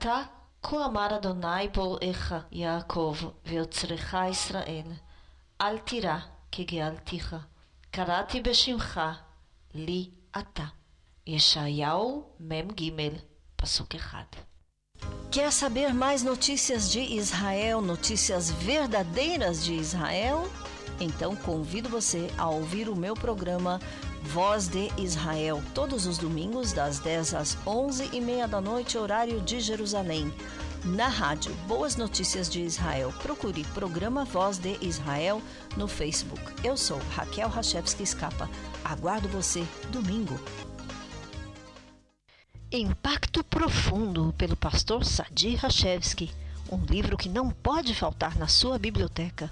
ואתה כה אמר אדוני בוראך יעקב ויוצרך ישראל אל תירא כי גאלתיך קראתי בשמך לי אתה. ישעיהו מ"ג פסוק אחד Quer saber mais notícias de Israel, notícias verdadeiras de Israel? Então convido você a ouvir o meu programa Voz de Israel, todos os domingos, das 10 às 11 e meia da noite, horário de Jerusalém. Na rádio Boas Notícias de Israel, procure programa Voz de Israel no Facebook. Eu sou Raquel Rachevski Escapa. Aguardo você domingo. Impacto Profundo, pelo pastor Sadi Rachevski. Um livro que não pode faltar na sua biblioteca.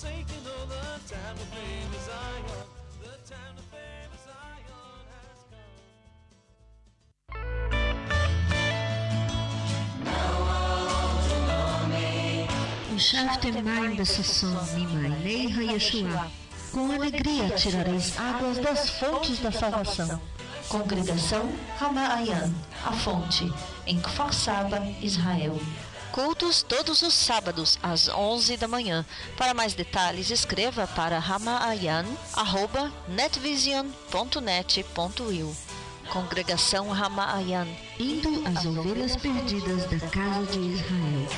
O all the time to fame is Zion. Yeshua. Com alegria tirareis águas das fontes da salvação. Congregação Ramaayan, a fonte, em Kfar Saba, Israel. Cultos todos os sábados, às 11 da manhã. Para mais detalhes, escreva para ramaayan.netvision.net.il Congregação Ramaayan. Indo as ovelhas perdidas da casa de Israel.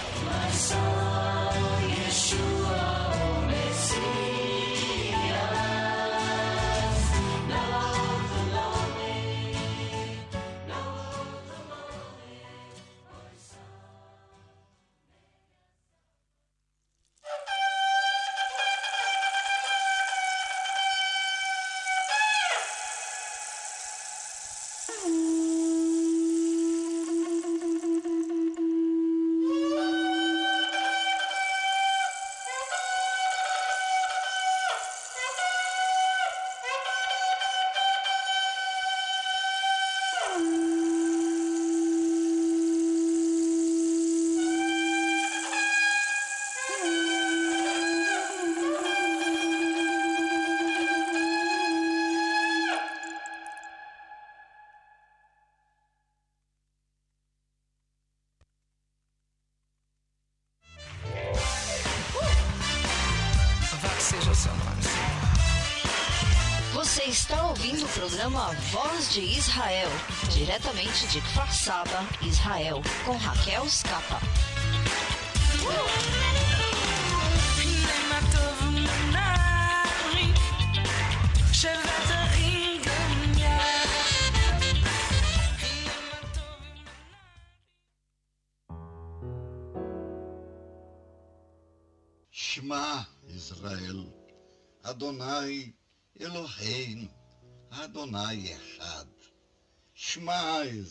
Programa Voz de Israel, diretamente de Kfar Saba, Israel, com Raquel Scapa.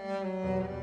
Buena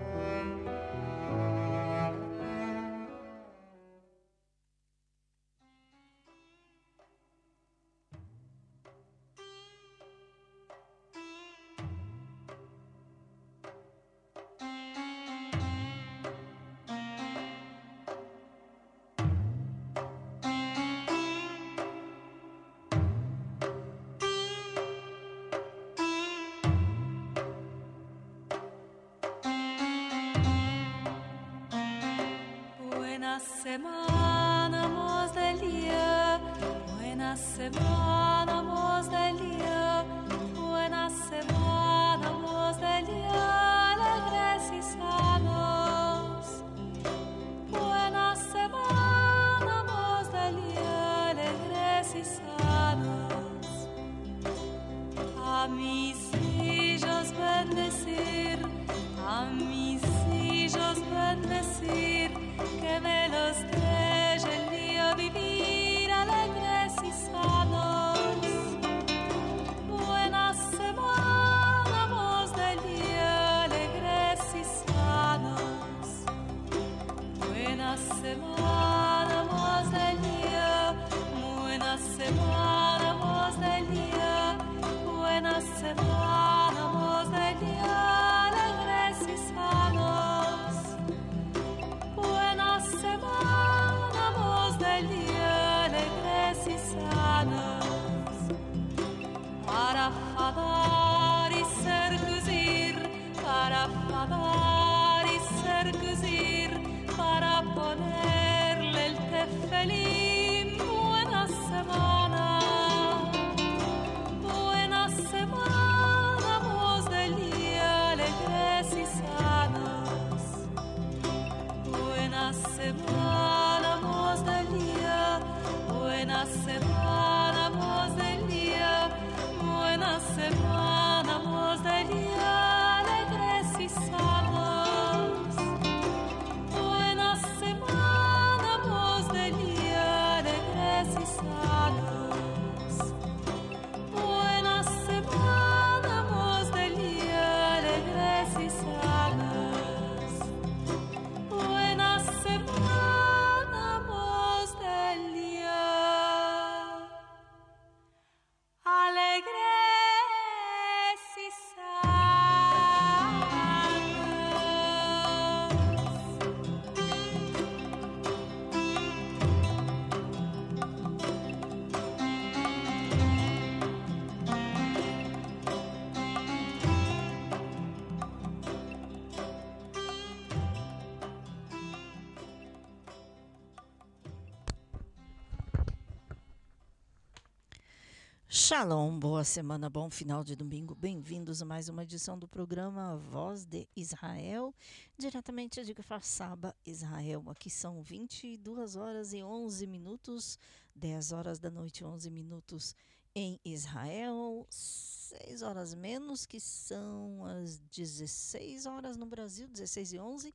Shalom, boa semana, bom final de domingo. Bem-vindos a mais uma edição do programa Voz de Israel, diretamente de Farsaba, Israel. Aqui são 22 horas e 11 minutos, 10 horas da noite, 11 minutos em Israel, 6 horas menos, que são as 16 horas no Brasil, 16 e 11.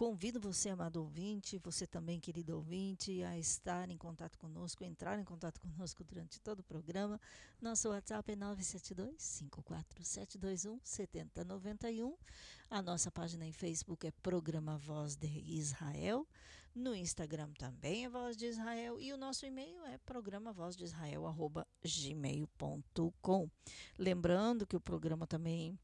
Convido você, amado ouvinte, você também, querido ouvinte, a estar em contato conosco, entrar em contato conosco durante todo o programa. Nosso WhatsApp é 972-54721-7091. A nossa página em Facebook é Programa Voz de Israel. No Instagram também é Voz de Israel. E o nosso e-mail é programavozdeisrael.gmail.com. Lembrando que o programa também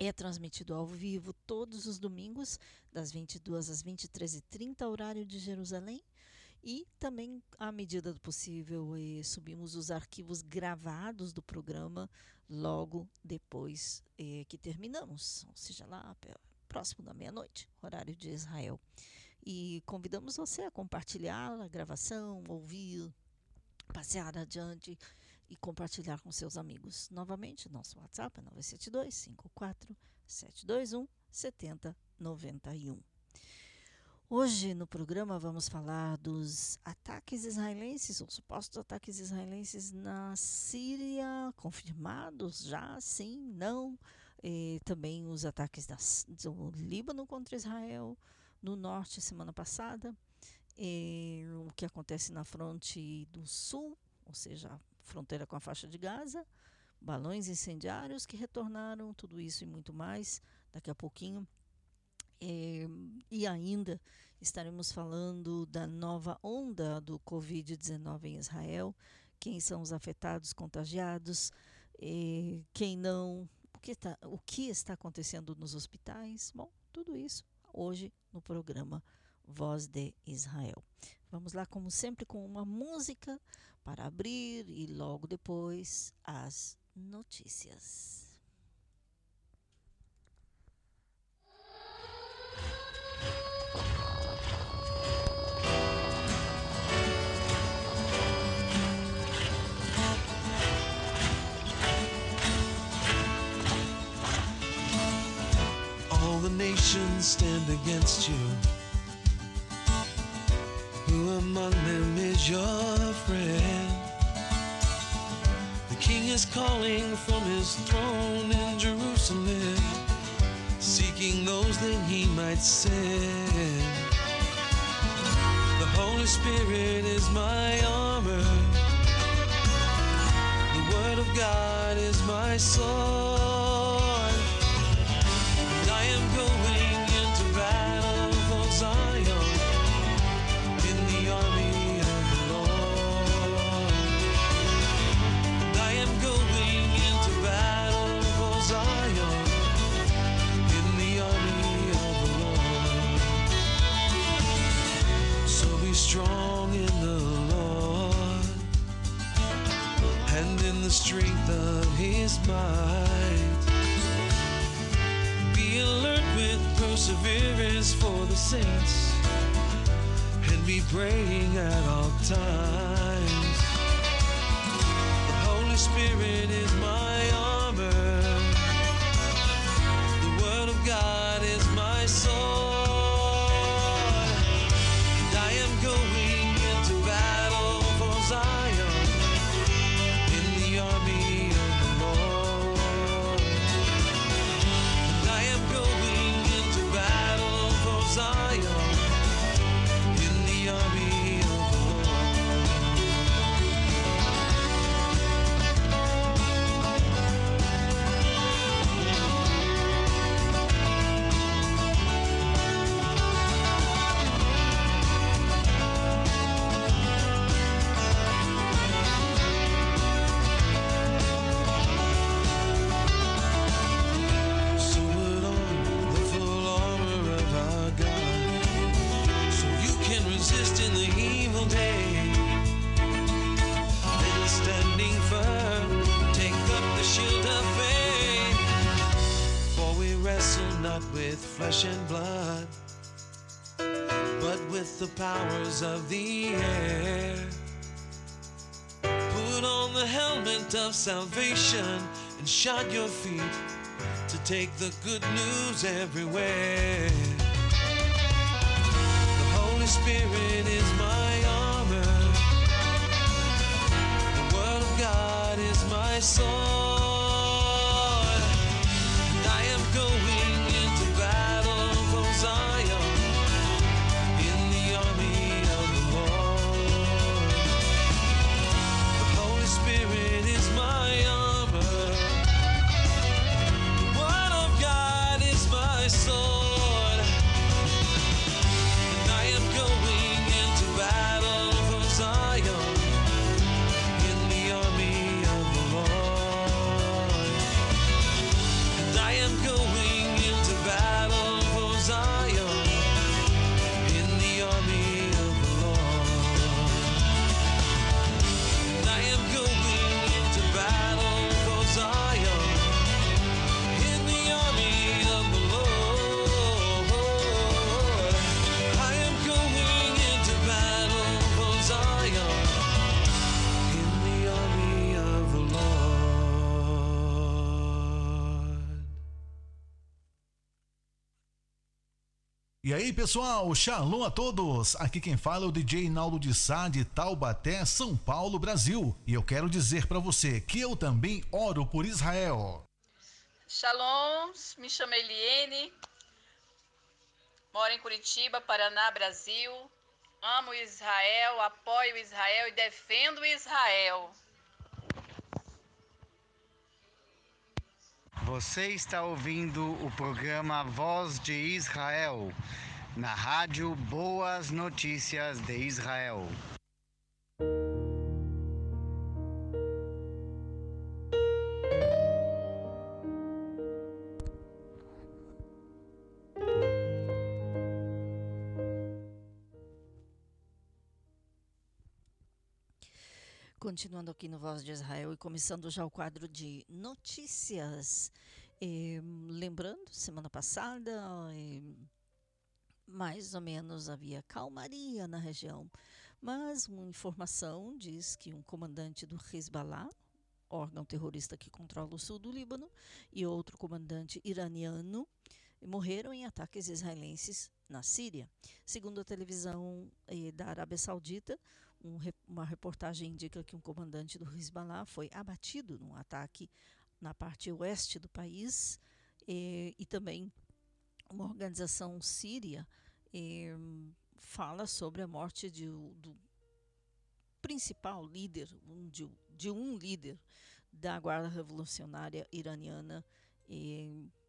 é transmitido ao vivo todos os domingos, das 22 às 23h30, horário de Jerusalém. E também, à medida do possível, eh, subimos os arquivos gravados do programa logo depois eh, que terminamos, ou seja, lá próximo da meia-noite, horário de Israel. E convidamos você a compartilhar a gravação, ouvir, passear adiante e compartilhar com seus amigos. Novamente, nosso WhatsApp é 972 54 721 7091. Hoje no programa vamos falar dos ataques israelenses, ou supostos ataques israelenses na Síria, confirmados já, sim, não. E também os ataques do Líbano contra Israel, no norte semana passada. E o que acontece na fronte do sul, ou seja, fronteira com a faixa de Gaza, balões incendiários que retornaram, tudo isso e muito mais daqui a pouquinho. É, e ainda estaremos falando da nova onda do Covid-19 em Israel, quem são os afetados, contagiados, é, quem não, o que, tá, o que está acontecendo nos hospitais. Bom, tudo isso hoje no programa Voz de Israel. Vamos lá, como sempre, com uma música para abrir e logo depois as notícias. nations stand against you? Who among them is your friend? The king is calling from his throne in Jerusalem, seeking those that he might send. The Holy Spirit is my armor. The Word of God is my sword. Strength of his might. Be alert with perseverance for the saints and be praying at all times. The Holy Spirit is my armor. Flesh and blood, but with the powers of the air. Put on the helmet of salvation and shod your feet to take the good news everywhere. The Holy Spirit is my armor. The Word of God is my sword. E aí, pessoal, shalom a todos. Aqui quem fala é o DJ Naldo de Sá de Taubaté, São Paulo, Brasil. E eu quero dizer para você que eu também oro por Israel. Shalom, me chamo Eliene, moro em Curitiba, Paraná, Brasil. Amo Israel, apoio Israel e defendo Israel. Você está ouvindo o programa Voz de Israel, na rádio Boas Notícias de Israel. continuando aqui no Voz de Israel e começando já o quadro de notícias. E, lembrando, semana passada, e, mais ou menos havia calmaria na região, mas uma informação diz que um comandante do Hezbollah, órgão terrorista que controla o sul do Líbano, e outro comandante iraniano morreram em ataques israelenses na Síria. Segundo a televisão eh, da Arábia Saudita, um, uma reportagem indica que um comandante do Hezbollah foi abatido num ataque na parte oeste do país e também uma organização síria fala sobre a morte de, do principal líder, um, de, de, um líder da Guarda Revolucionária Iraniana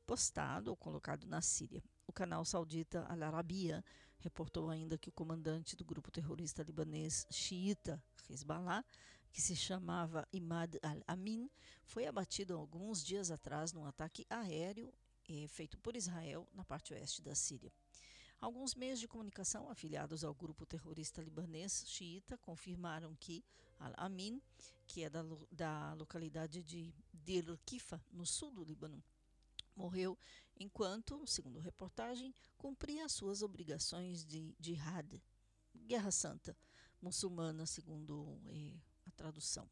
postado ou colocado na Síria. O canal saudita Al Arabiya Reportou ainda que o comandante do grupo terrorista libanês xiita Hezbollah, que se chamava Imad al-Amin, foi abatido alguns dias atrás num ataque aéreo eh, feito por Israel na parte oeste da Síria. Alguns meios de comunicação afiliados ao grupo terrorista libanês xiita confirmaram que Al-Amin, que é da, da localidade de Deir no sul do Líbano, morreu enquanto, segundo reportagem, cumpria suas obrigações de jihad, guerra santa muçulmana, segundo eh, a tradução.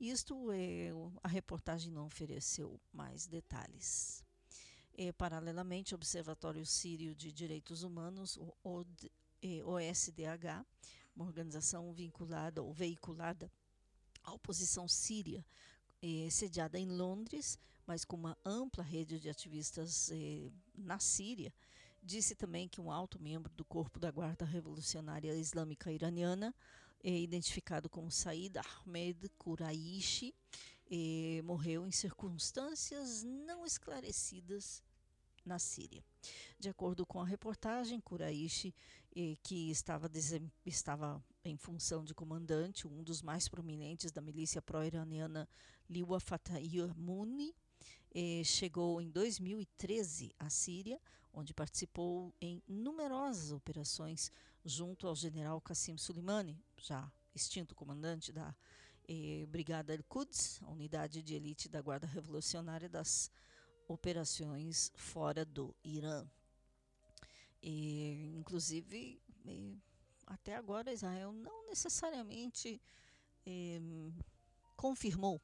Isto eh, a reportagem não ofereceu mais detalhes. Eh, paralelamente, o Observatório Sírio de Direitos Humanos, o OD, OSDH, eh, uma organização vinculada ou veiculada à oposição síria, eh, sediada em Londres, mas com uma ampla rede de ativistas eh, na Síria, disse também que um alto membro do corpo da Guarda Revolucionária Islâmica Iraniana, eh, identificado como Said Ahmed Kuraishi, eh, morreu em circunstâncias não esclarecidas na Síria. De acordo com a reportagem, Kuraishi, eh, que estava, estava, em função de comandante, um dos mais prominentes da milícia pró-iraniana Liwa Fatahir Muni, eh, chegou em 2013 à Síria, onde participou em numerosas operações junto ao general Qasem Soleimani, já extinto comandante da eh, Brigada Al-Quds, unidade de elite da Guarda Revolucionária das operações fora do Irã. E, inclusive, e, até agora Israel não necessariamente e, confirmou,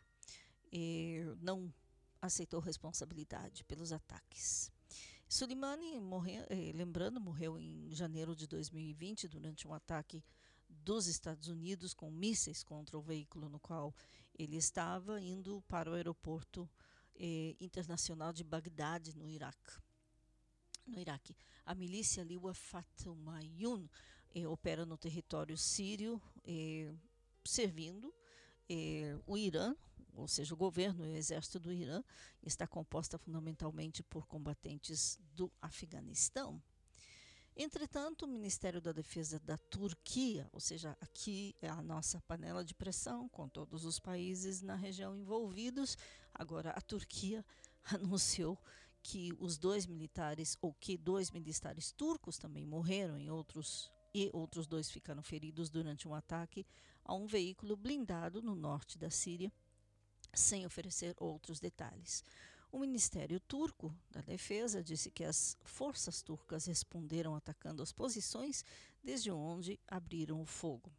eh, não aceitou responsabilidade pelos ataques. Soleimani, eh, lembrando, morreu em janeiro de 2020 durante um ataque dos Estados Unidos com mísseis contra o veículo no qual ele estava indo para o aeroporto eh, internacional de Bagdade, no Iraque. No Iraque, a milícia Liwa Fatumayun eh, opera no território sírio, eh, servindo eh, o Irã ou seja, o governo e o exército do Irã, está composta fundamentalmente por combatentes do Afeganistão. Entretanto, o Ministério da Defesa da Turquia, ou seja, aqui é a nossa panela de pressão com todos os países na região envolvidos, agora a Turquia anunciou que os dois militares, ou que dois militares turcos também morreram em outros e outros dois ficaram feridos durante um ataque a um veículo blindado no norte da Síria sem oferecer outros detalhes. O Ministério Turco da Defesa disse que as forças turcas responderam atacando as posições desde onde abriram o fogo.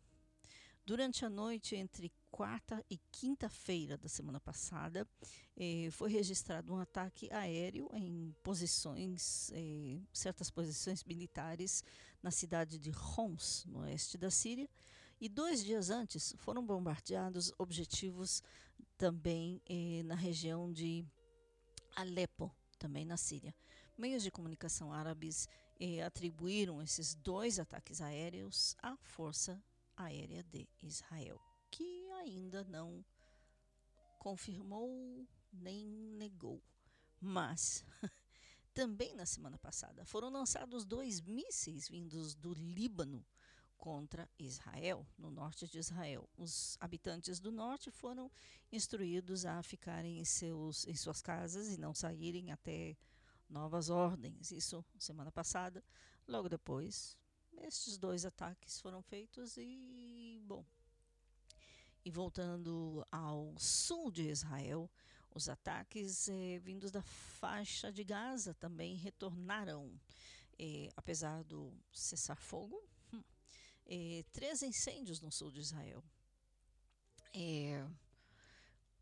Durante a noite entre quarta e quinta-feira da semana passada, eh, foi registrado um ataque aéreo em posições, eh, certas posições militares na cidade de Homs, no oeste da Síria, e dois dias antes foram bombardeados objetivos também eh, na região de Alepo, também na Síria. Meios de comunicação árabes eh, atribuíram esses dois ataques aéreos à força aérea de Israel, que ainda não confirmou nem negou. Mas também na semana passada foram lançados dois mísseis vindos do Líbano contra Israel, no norte de Israel. Os habitantes do norte foram instruídos a ficarem em, seus, em suas casas e não saírem até novas ordens. Isso semana passada. Logo depois, estes dois ataques foram feitos e, bom. E voltando ao sul de Israel, os ataques eh, vindos da faixa de Gaza também retornaram. Eh, apesar do cessar-fogo, é, três incêndios no sul de Israel. É,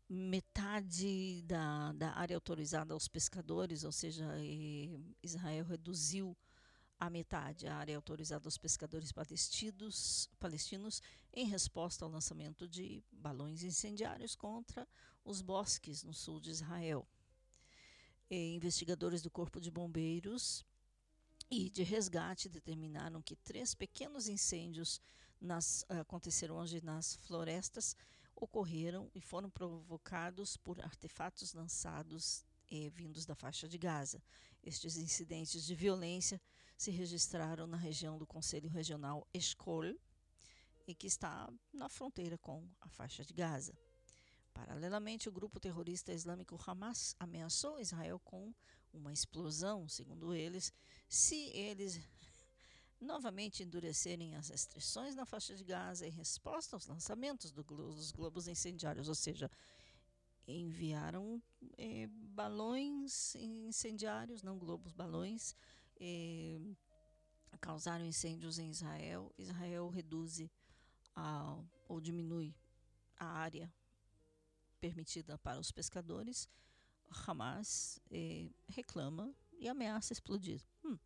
metade da, da, área autorizada aos pescadores, ou seja, é, Israel reduziu a metade a área autorizada aos pescadores palestinos, palestinos em resposta ao lançamento de balões incendiários contra os bosques no sul de Israel. E investigadores do Corpo de Bombeiros e de resgate determinaram que três pequenos incêndios nas, aconteceram hoje nas florestas ocorreram e foram provocados por artefatos lançados eh, vindos da faixa de Gaza. Estes incidentes de violência se registraram na região do Conselho Regional Eshkol, e que está na fronteira com a faixa de Gaza. Paralelamente, o grupo terrorista islâmico Hamas ameaçou Israel com uma explosão, segundo eles, se eles novamente endurecerem as restrições na faixa de Gaza em resposta aos lançamentos do glo dos globos incendiários, ou seja, enviaram eh, balões incendiários, não globos, balões, eh, causaram incêndios em Israel. Israel reduz ou diminui a área permitida para os pescadores. Hamas eh, reclama e ameaça explodir. Hum.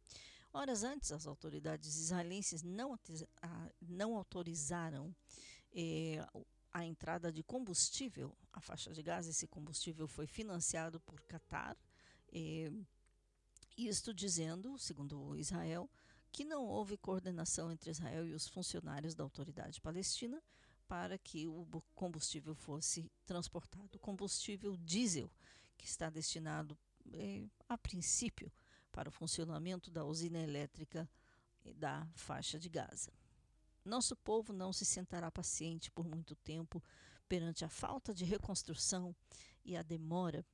Horas antes, as autoridades israelenses não, não autorizaram eh, a entrada de combustível à faixa de Gaza. Esse combustível foi financiado por Qatar. Eh, isto dizendo, segundo Israel, que não houve coordenação entre Israel e os funcionários da autoridade palestina para que o combustível fosse transportado. O combustível diesel, que está destinado, eh, a princípio, para o funcionamento da usina elétrica da faixa de Gaza. Nosso povo não se sentará paciente por muito tempo perante a falta de reconstrução e a demora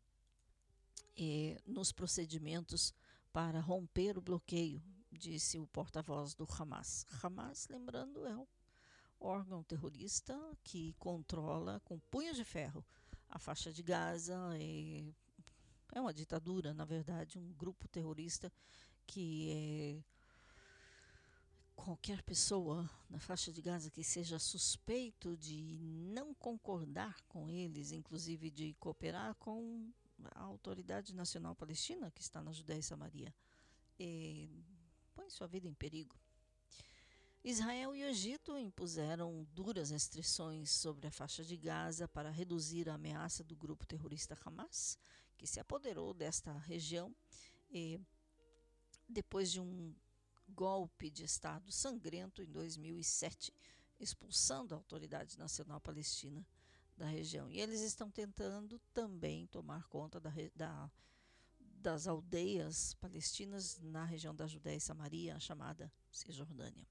eh, nos procedimentos para romper o bloqueio, disse o porta-voz do Hamas. Hamas, lembrando, é o órgão terrorista que controla com punhos de ferro a faixa de Gaza, é, é uma ditadura, na verdade, um grupo terrorista que é qualquer pessoa na faixa de Gaza que seja suspeito de não concordar com eles, inclusive de cooperar com a Autoridade Nacional Palestina, que está na Judéia e Samaria, é, põe sua vida em perigo. Israel e o Egito impuseram duras restrições sobre a faixa de Gaza para reduzir a ameaça do grupo terrorista Hamas, que se apoderou desta região e, depois de um golpe de Estado sangrento em 2007, expulsando a Autoridade Nacional Palestina da região. E eles estão tentando também tomar conta da, da, das aldeias palestinas na região da Judéia e Samaria, chamada Cisjordânia.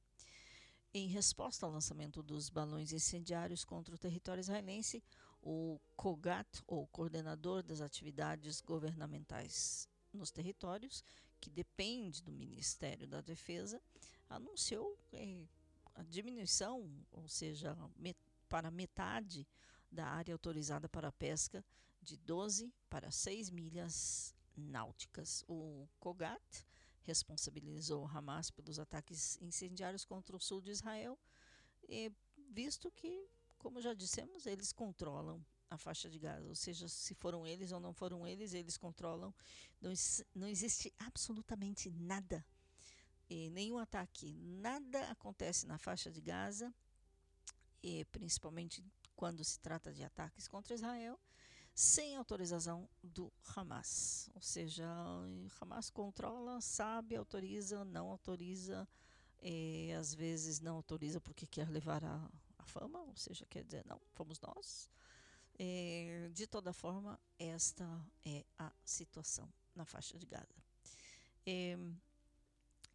Em resposta ao lançamento dos balões incendiários contra o território israelense, o COGAT, ou Coordenador das Atividades Governamentais nos Territórios, que depende do Ministério da Defesa, anunciou eh, a diminuição, ou seja, met para metade da área autorizada para pesca de 12 para 6 milhas náuticas. O COGAT responsabilizou Hamas pelos ataques incendiários contra o sul de Israel, visto que, como já dissemos, eles controlam a faixa de Gaza, ou seja, se foram eles ou não foram eles, eles controlam. Não, não existe absolutamente nada, e nenhum ataque, nada acontece na faixa de Gaza, e principalmente quando se trata de ataques contra Israel, sem autorização do Hamas. Ou seja, Hamas controla, sabe, autoriza, não autoriza, e, às vezes não autoriza porque quer levar a fama, ou seja, quer dizer, não, fomos nós. E, de toda forma, esta é a situação na faixa de Gaza. E,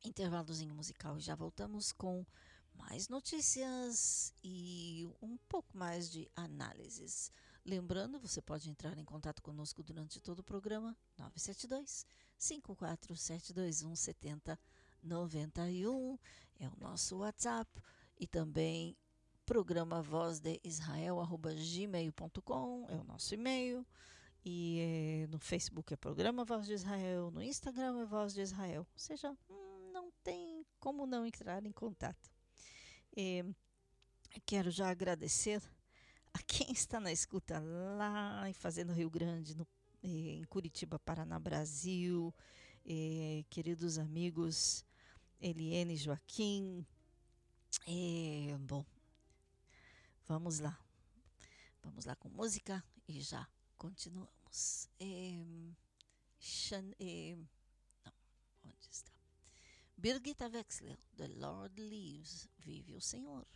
intervalozinho musical e já voltamos com mais notícias e um pouco mais de análises. Lembrando, você pode entrar em contato conosco durante todo o programa 972 54721 7091 é o nosso WhatsApp e também programa voz de Israel gmail.com é o nosso e-mail e é, no Facebook é programa Voz de Israel, no Instagram é Voz de Israel. Ou seja, hum, não tem como não entrar em contato. quero já agradecer a quem está na escuta lá em Fazenda Rio Grande, no, eh, em Curitiba, Paraná, Brasil, queridos amigos Eliene Joaquim. Bom, vamos lá. Vamos lá com música e já continuamos. Eh, Chan- eh, não, onde está? Birgitta Wexler, The Lord Lives, Vive o Senhor.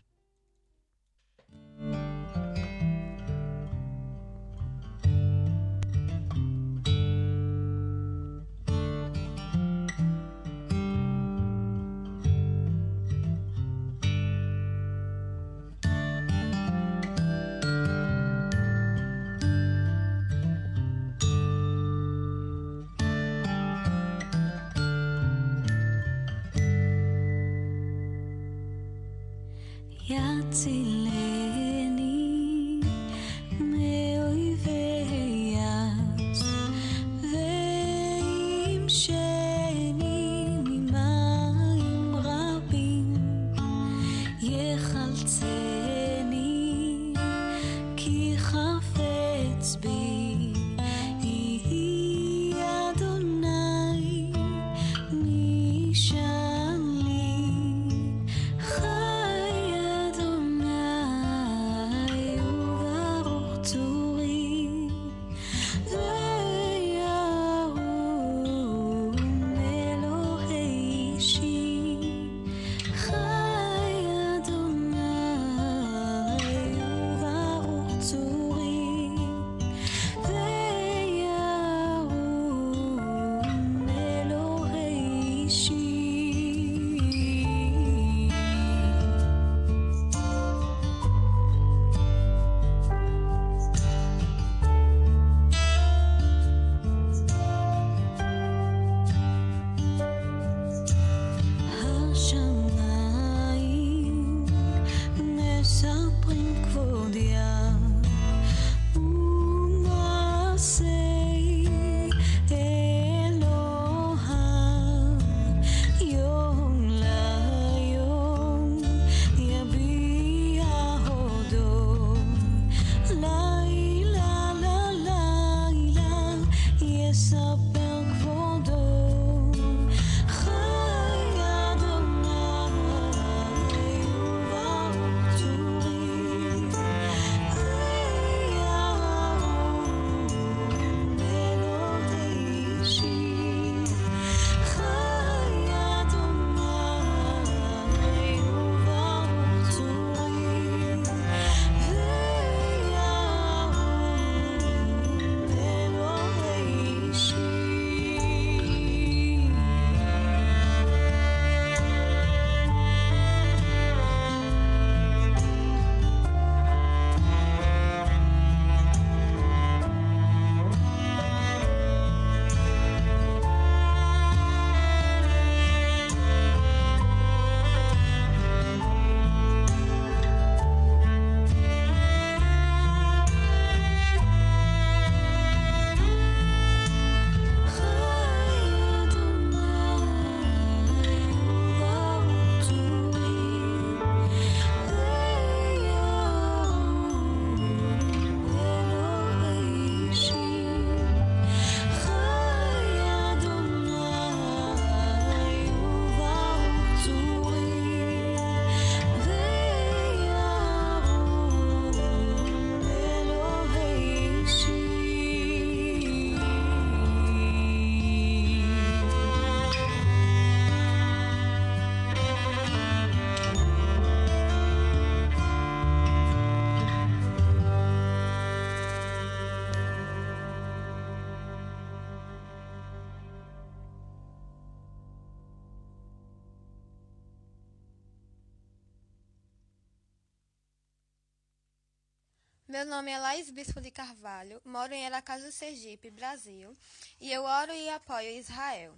Meu nome é Laís Bispo de Carvalho, moro em Aracaju, Sergipe, Brasil, e eu oro e apoio Israel.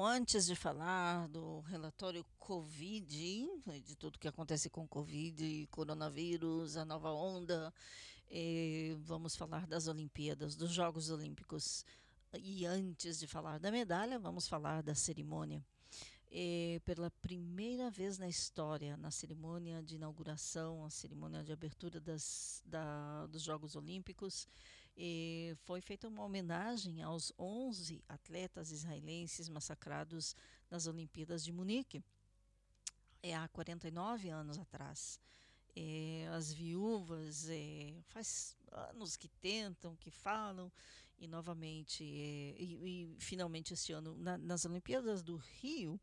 Bom, antes de falar do relatório Covid, de tudo que acontece com Covid, coronavírus, a nova onda, eh, vamos falar das Olimpíadas, dos Jogos Olímpicos. E antes de falar da medalha, vamos falar da cerimônia. Eh, pela primeira vez na história, na cerimônia de inauguração, a cerimônia de abertura das, da, dos Jogos Olímpicos, eh, foi feita uma homenagem aos 11 atletas israelenses massacrados nas Olimpíadas de Munique, é, há 49 anos atrás. Eh, as viúvas eh, faz anos que tentam, que falam, e novamente, eh, e, e finalmente este ano, na, nas Olimpíadas do Rio,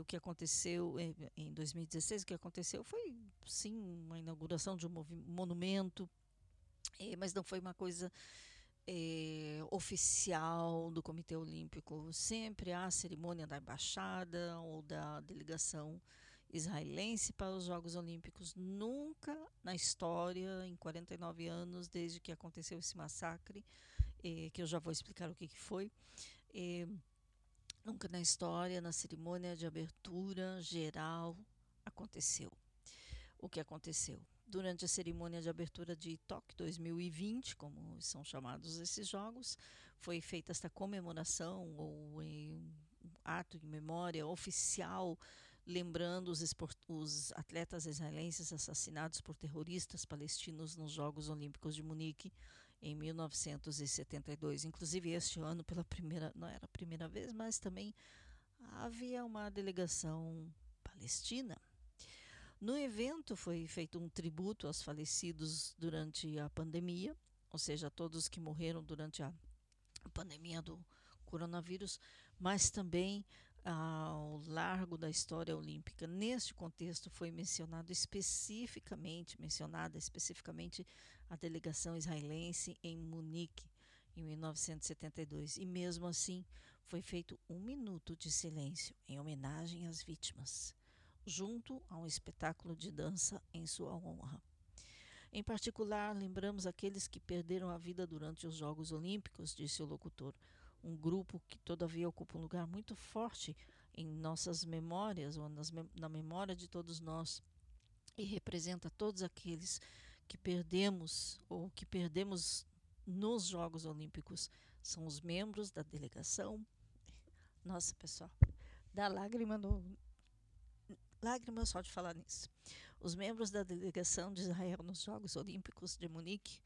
o que aconteceu em 2016, o que aconteceu foi sim uma inauguração de um monumento, eh, mas não foi uma coisa eh, oficial do Comitê Olímpico. Sempre há a cerimônia da embaixada ou da delegação israelense para os Jogos Olímpicos. Nunca na história, em 49 anos, desde que aconteceu esse massacre, eh, que eu já vou explicar o que, que foi, eh, nunca na história, na cerimônia de abertura geral, aconteceu. O que aconteceu? Durante a cerimônia de abertura de Tóquio 2020, como são chamados esses jogos, foi feita esta comemoração ou um ato em memória oficial lembrando os, os atletas israelenses assassinados por terroristas palestinos nos Jogos Olímpicos de Munique em 1972. Inclusive este ano, pela primeira, não era a primeira vez, mas também havia uma delegação palestina. No evento foi feito um tributo aos falecidos durante a pandemia, ou seja, todos que morreram durante a pandemia do coronavírus, mas também ao largo da história olímpica. Neste contexto foi mencionado especificamente, mencionada especificamente a delegação israelense em Munique em 1972 e mesmo assim foi feito um minuto de silêncio em homenagem às vítimas, junto a um espetáculo de dança em sua honra. Em particular, lembramos aqueles que perderam a vida durante os Jogos Olímpicos, disse o locutor um grupo que todavia ocupa um lugar muito forte em nossas memórias ou na memória de todos nós e representa todos aqueles que perdemos ou que perdemos nos Jogos Olímpicos são os membros da delegação. Nossa, pessoal, dá lágrima no lágrima só de falar nisso. Os membros da delegação de Israel nos Jogos Olímpicos de Munique,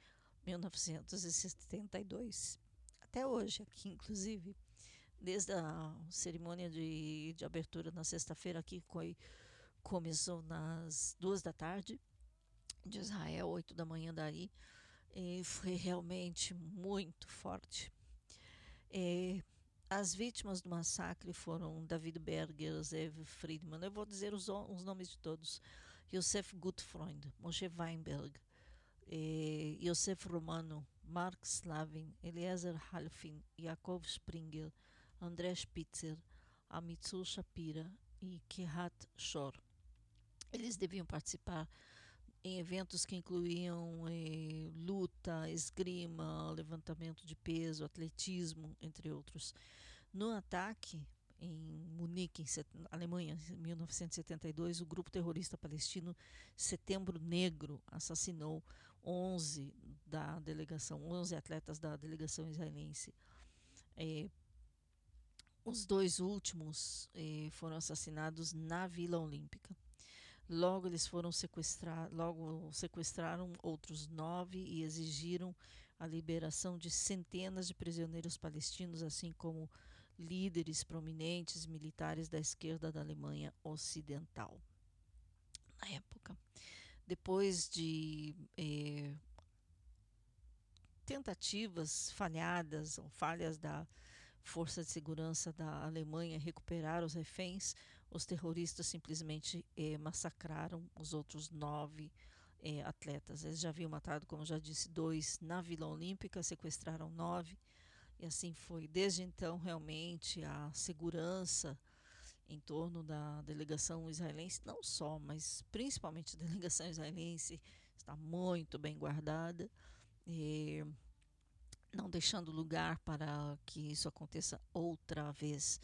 1972 até hoje, aqui inclusive, desde a cerimônia de, de abertura na sexta-feira aqui, foi, começou nas duas da tarde de Israel, oito da manhã daí, e foi realmente muito forte. É, as vítimas do massacre foram David Berger, Zev Friedman, eu vou dizer os, os nomes de todos, Yosef Gutfreund, Moshe Weinberg, eh, Yosef Romano, Mark Slavin, Eliezer Halfin, Yaakov Springer, André Spitzer, Amitsu Shapira e Kehat Shor. Eles deviam participar em eventos que incluíam eh, luta, esgrima, levantamento de peso, atletismo, entre outros. No ataque em Munique, em Alemanha, em 1972, o grupo terrorista palestino Setembro Negro assassinou 11 da delegação, 11 atletas da delegação israelense. Eh, os dois últimos eh, foram assassinados na Vila Olímpica. Logo eles foram sequestrados, logo sequestraram outros nove e exigiram a liberação de centenas de prisioneiros palestinos, assim como líderes prominentes militares da esquerda da Alemanha Ocidental. Na época, depois de eh, tentativas falhadas ou falhas da Força de Segurança da Alemanha recuperar os reféns, os terroristas simplesmente eh, massacraram os outros nove eh, atletas. Eles já haviam matado, como já disse, dois na Vila Olímpica, sequestraram nove, e assim foi. Desde então, realmente, a segurança em torno da delegação israelense, não só, mas principalmente a delegação israelense, está muito bem guardada. não deixando lugar para que isso aconteça outra vez.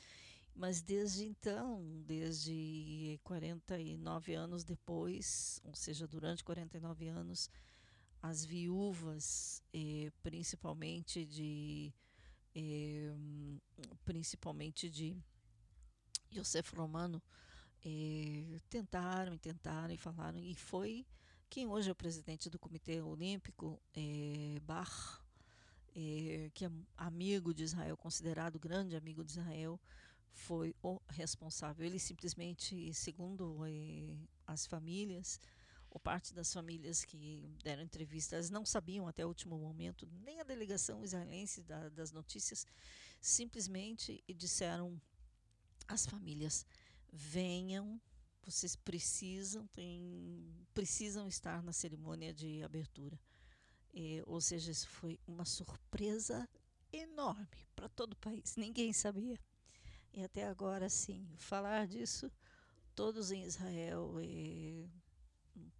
Mas desde então, desde 49 anos depois, ou seja, durante 49 anos, as viúvas, eh, principalmente de eh, principalmente de Yosef Romano, eh, tentaram e tentaram e falaram, e foi quem hoje é o presidente do Comitê Olímpico, eh, Bach, eh, que é amigo de Israel, considerado grande amigo de Israel, foi o responsável. Ele simplesmente, segundo eh, as famílias, ou parte das famílias que deram entrevista, elas não sabiam até o último momento, nem a delegação israelense da, das notícias, simplesmente disseram às famílias: venham, vocês precisam, tem, precisam estar na cerimônia de abertura. Eh, ou seja, isso foi uma surpresa enorme para todo o país, ninguém sabia. E até agora, sim, falar disso, todos em Israel, eh,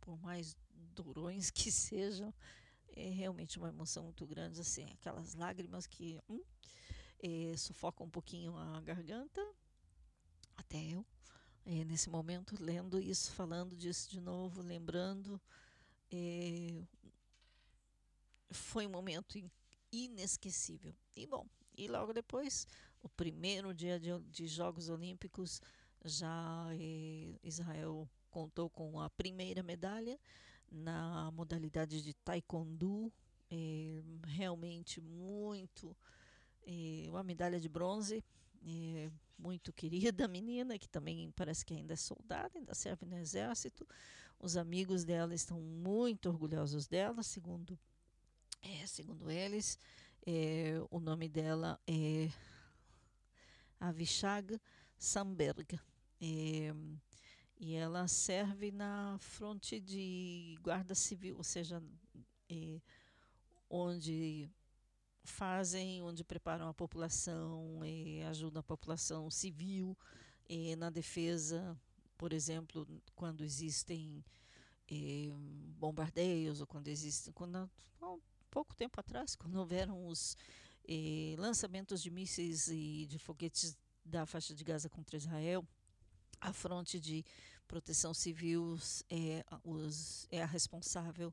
por mais durões que sejam, é realmente uma emoção muito grande, assim, aquelas lágrimas que hum, eh, sufocam um pouquinho a garganta, até eu, eh, nesse momento, lendo isso, falando disso de novo, lembrando. eh, foi um momento in- inesquecível. E bom, e logo depois, o primeiro dia de, de Jogos Olímpicos, já eh, Israel contou com a primeira medalha na modalidade de taekwondo, eh, realmente muito, eh, uma medalha de bronze, eh, muito querida menina, que também parece que ainda é soldada, ainda serve no exército. Os amigos dela estão muito orgulhosos dela, segundo é, segundo eles, é, o nome dela é Avishag Samberg. É, e ela serve na fronte de guarda civil, ou seja, onde fazem, onde preparam a população, é, ajudam a população civil na defesa, por exemplo, quando existem bombardeios ou quando existem, quando há pouco tempo atrás, quando houveram os lançamentos de mísseis e de foguetes da faixa de Gaza contra Israel, a fronte de proteção civil é, os, é a responsável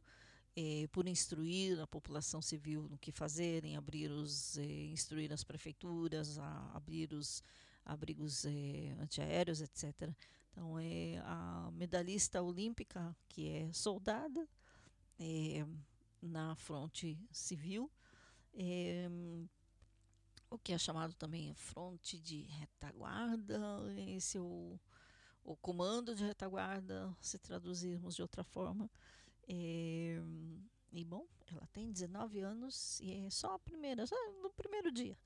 eh, por instruir a população civil no que fazerem, abrir os, eh, instruir as prefeituras, a abrir os abrigos eh, antiaéreos, etc. Então, é a medalhista olímpica, que é soldada, eh, na fronte civil, eh, o que é chamado também fronte de retaguarda, esse é o, o comando de retaguarda, se traduzirmos de outra forma. Eh, e bom, ela tem 19 anos e é só a primeira, só no primeiro dia.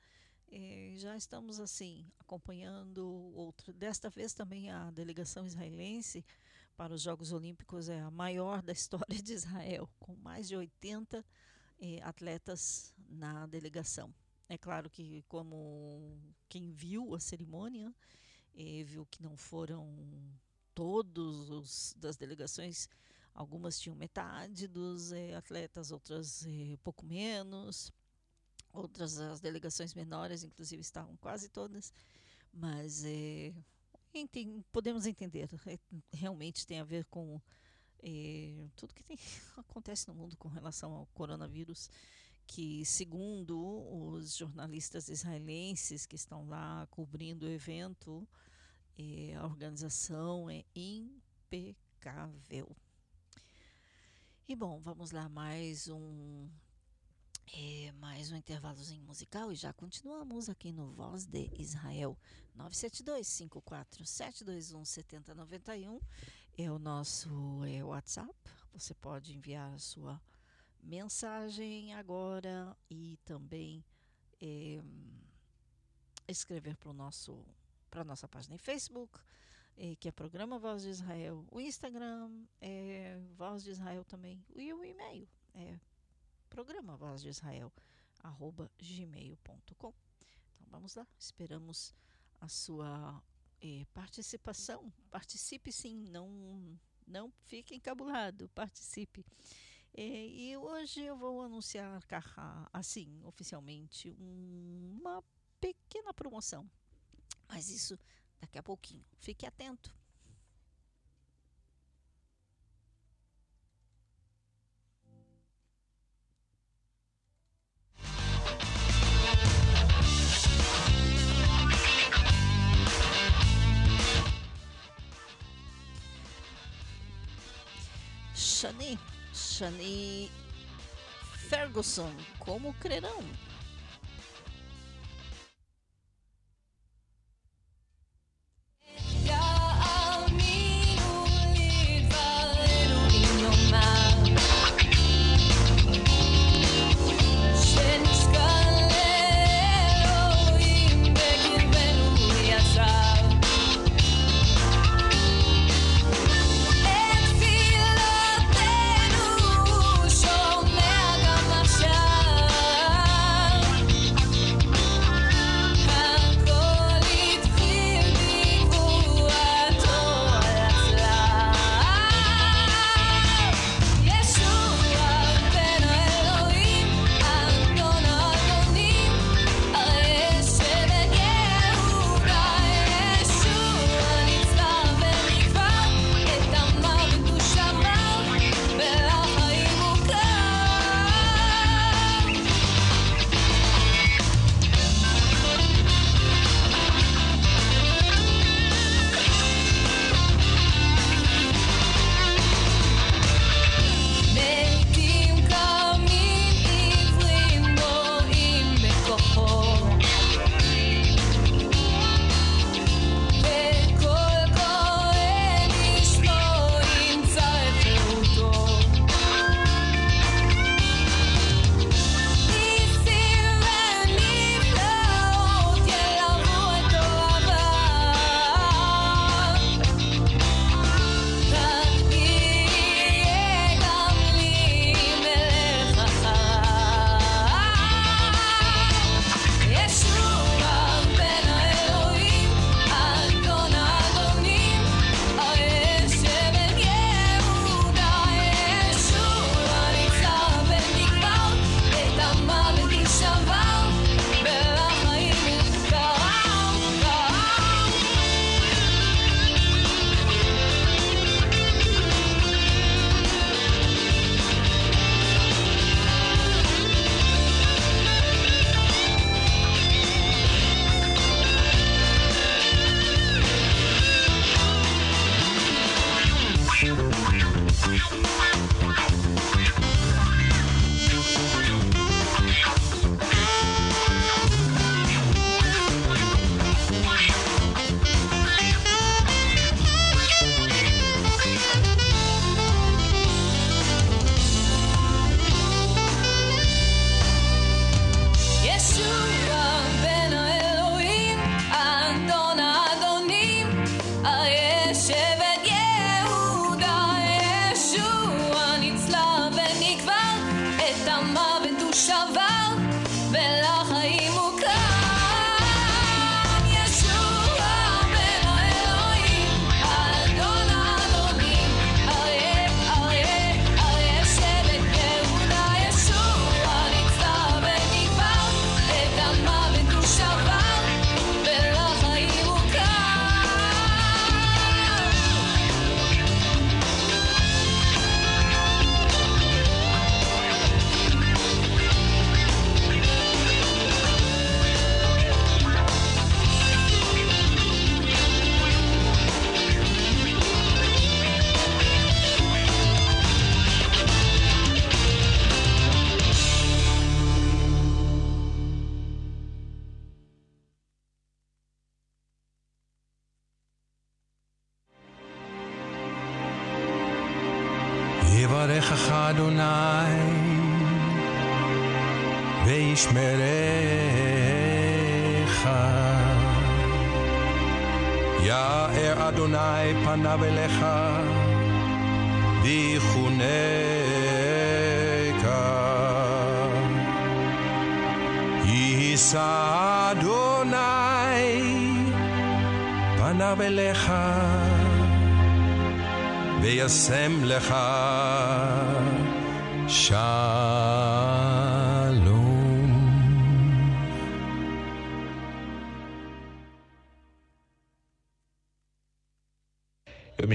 Eh, já estamos assim acompanhando outra. Desta vez também a delegação israelense para os Jogos Olímpicos é a maior da história de Israel, com mais de 80 eh, atletas na delegação. É claro que, como quem viu a cerimônia, eh, viu que não foram todos os das delegações, algumas tinham metade dos eh, atletas, outras eh, pouco menos, outras as delegações menores, inclusive estavam quase todas, mas eh, enten- podemos entender, eh, realmente tem a ver com eh, tudo que tem, acontece no mundo com relação ao coronavírus, que segundo os jornalistas israelenses que estão lá cobrindo o evento, eh, a organização é impecável. E bom, vamos lá, mais um é, mais um intervalozinho musical e já continuamos aqui no Voz de Israel 972-54-721-7091 é o nosso é, WhatsApp. Você pode enviar a sua mensagem agora e também é, escrever para nosso para nossa página em Facebook eh, que é Programa Voz de Israel, o Instagram é Voz de Israel também. E o e-mail é programa Voz de Israel arroba gmail.com então vamos lá, esperamos a sua eh, participação participe sim, não não fique encabulado, participe Eh, e hoje eu vou anunciar assim, oficialmente, um- uma pequena promoção Mas isso daqui a pouquinho. Fique atento. Shani, Shani Ferguson, como crerão?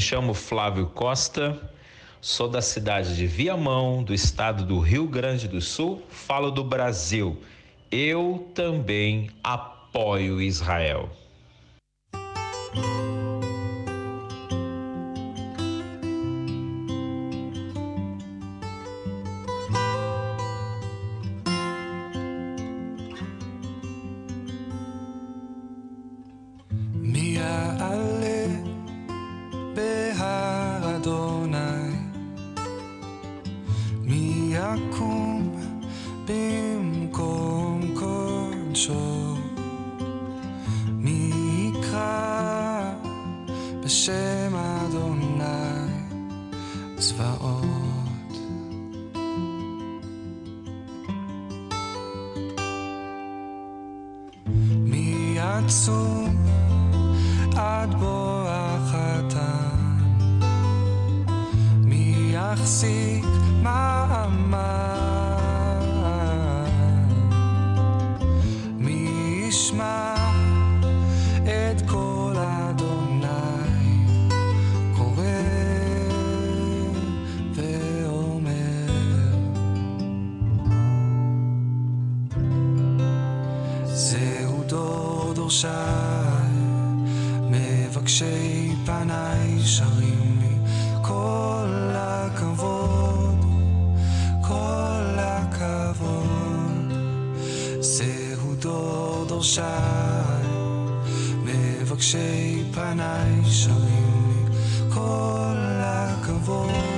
Me chamo Flávio Costa, sou da cidade de Viamão, do estado do Rio Grande do Sul, falo do Brasil. Eu também apoio Israel. מבקשי פניי שרים לי כל הכבוד.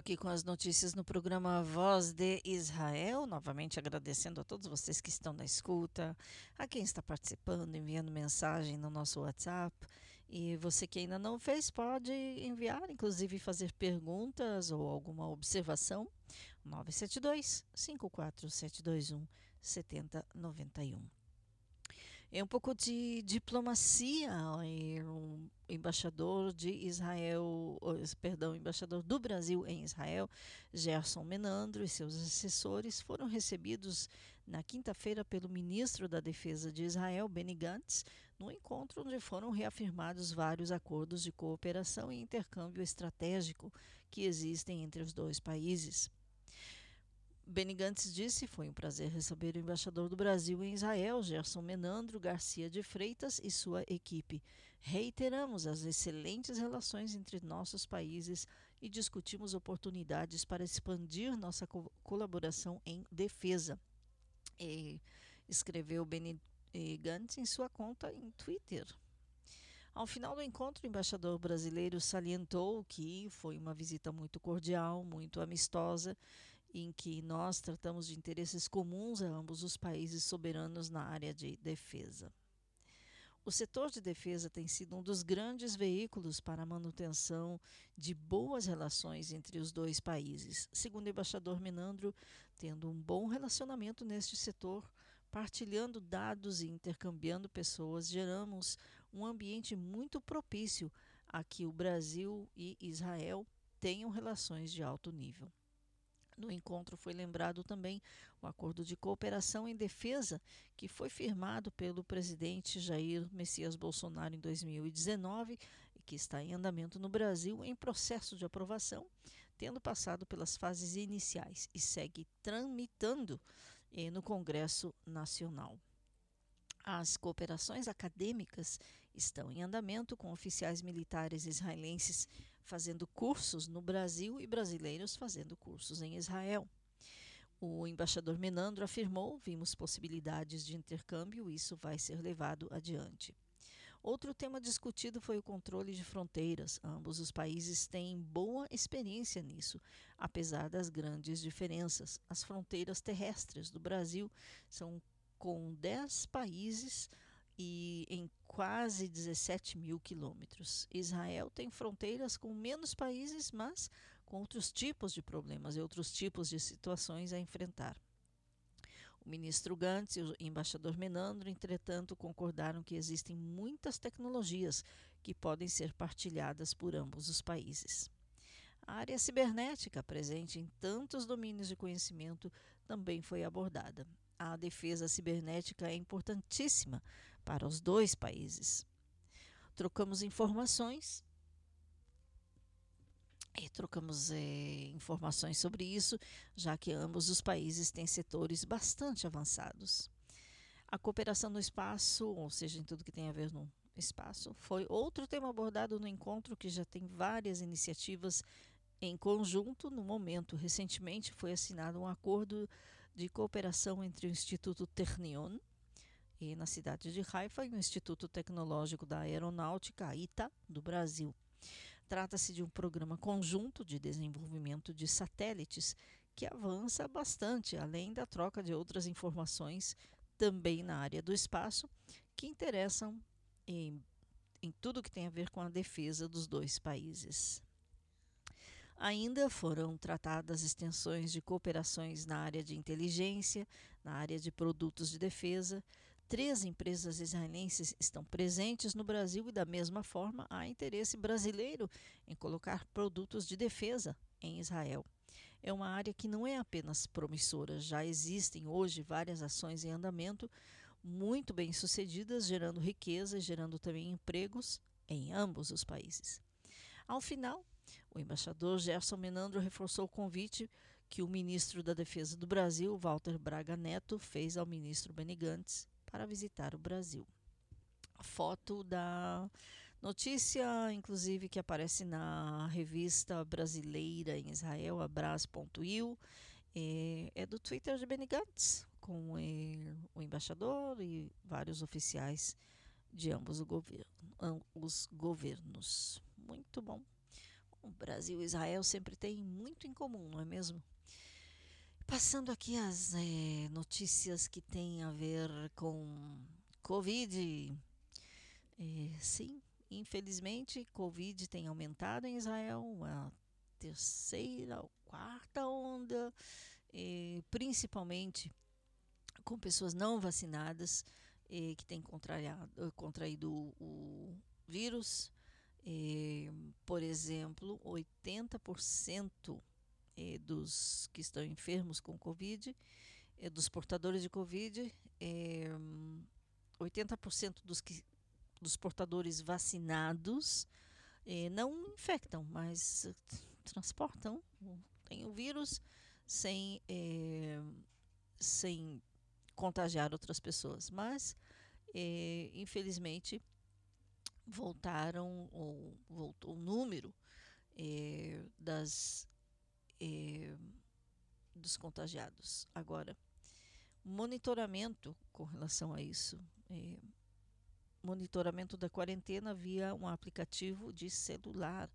Aqui com as notícias no programa Voz de Israel, novamente agradecendo a todos vocês que estão na escuta, a quem está participando, enviando mensagem no nosso WhatsApp. E você que ainda não fez, pode enviar, inclusive fazer perguntas ou alguma observação. 972 54721 7091. É um pouco de diplomacia. O embaixador de Israel, perdão, embaixador do Brasil em Israel, Gerson Menandro e seus assessores foram recebidos na quinta-feira pelo ministro da Defesa de Israel, Benny Gantz, no encontro onde foram reafirmados vários acordos de cooperação e intercâmbio estratégico que existem entre os dois países. Beni Gantz disse: Foi um prazer receber o embaixador do Brasil em Israel, Gerson Menandro Garcia de Freitas e sua equipe. Reiteramos as excelentes relações entre nossos países e discutimos oportunidades para expandir nossa co colaboração em defesa. E escreveu Beni Gantz em sua conta em Twitter. Ao final do encontro, o embaixador brasileiro salientou que foi uma visita muito cordial, muito amistosa em que nós tratamos de interesses comuns a ambos os países soberanos na área de defesa. O setor de defesa tem sido um dos grandes veículos para a manutenção de boas relações entre os dois países. Segundo o embaixador Menandro, tendo um bom relacionamento neste setor, partilhando dados e intercambiando pessoas, geramos um ambiente muito propício a que o Brasil e Israel tenham relações de alto nível. No encontro foi lembrado também o acordo de cooperação em defesa que foi firmado pelo presidente Jair Messias Bolsonaro em 2019 e que está em andamento no Brasil em processo de aprovação, tendo passado pelas fases iniciais e segue tramitando eh, no Congresso Nacional. As cooperações acadêmicas estão em andamento com oficiais militares israelenses fazendo cursos no Brasil e brasileiros fazendo cursos em Israel. O embaixador Menandro afirmou: vimos possibilidades de intercâmbio isso vai ser levado adiante. Outro tema discutido foi o controle de fronteiras. Ambos os países têm boa experiência nisso, apesar das grandes diferenças. As fronteiras terrestres do Brasil são com 10 países e em quase 17 mil quilômetros. Israel tem fronteiras com menos países, mas com outros tipos de problemas e outros tipos de situações a enfrentar. O ministro Gantz e o embaixador Menandro, entretanto, concordaram que existem muitas tecnologias que podem ser partilhadas por ambos os países. A área cibernética, presente em tantos domínios de conhecimento, também foi abordada a defesa cibernética é importantíssima para os dois países. Trocamos informações e trocamos é, informações sobre isso, já que ambos os países têm setores bastante avançados. A cooperação no espaço, ou seja, em tudo que tem a ver no espaço, foi outro tema abordado no encontro que já tem várias iniciativas em conjunto no momento. Recentemente foi assinado um acordo de cooperação entre o Instituto Ternion e na cidade de Haifa e o Instituto Tecnológico da Aeronáutica ITA do Brasil. Trata-se de um programa conjunto de desenvolvimento de satélites que avança bastante, além da troca de outras informações também na área do espaço que interessam em, em tudo que tem a ver com a defesa dos dois países. Ainda foram tratadas extensões de cooperações na área de inteligência, na área de produtos de defesa. Três empresas israelenses estão presentes no Brasil e, da mesma forma, há interesse brasileiro em colocar produtos de defesa em Israel. É uma área que não é apenas promissora, já existem hoje várias ações em andamento muito bem sucedidas, gerando riqueza e gerando também empregos em ambos os países. Ao final, o embaixador Gerson Menandro reforçou o convite que o ministro da Defesa do Brasil, Walter Braga Neto, fez ao ministro Benny Gantz para visitar o Brasil. A foto da notícia, inclusive, que aparece na revista brasileira em Israel, abras.io, é, é, do Twitter de Benny Gantz, com é, o embaixador e vários oficiais de ambos os governos. Muito bom. O Brasil e Israel sempre têm muito em comum, não é mesmo? Passando aqui as é, notícias que têm a ver com Covid. É, sim, infelizmente, Covid tem aumentado em Israel, a terceira ou quarta onda, é, principalmente com pessoas não vacinadas que têm contraído o vírus. Por exemplo, 80% é, dos que estão enfermos com Covid, é, dos portadores de Covid, 80% dos, que, dos portadores vacinados não infectam, mas transportam, tem o vírus, sem, sem contagiar outras pessoas. Mas, infelizmente, voltaram, ou voltou o número das, é, dos contagiados. Agora, monitoramento com relação a isso. É, monitoramento da quarentena via um aplicativo de celular.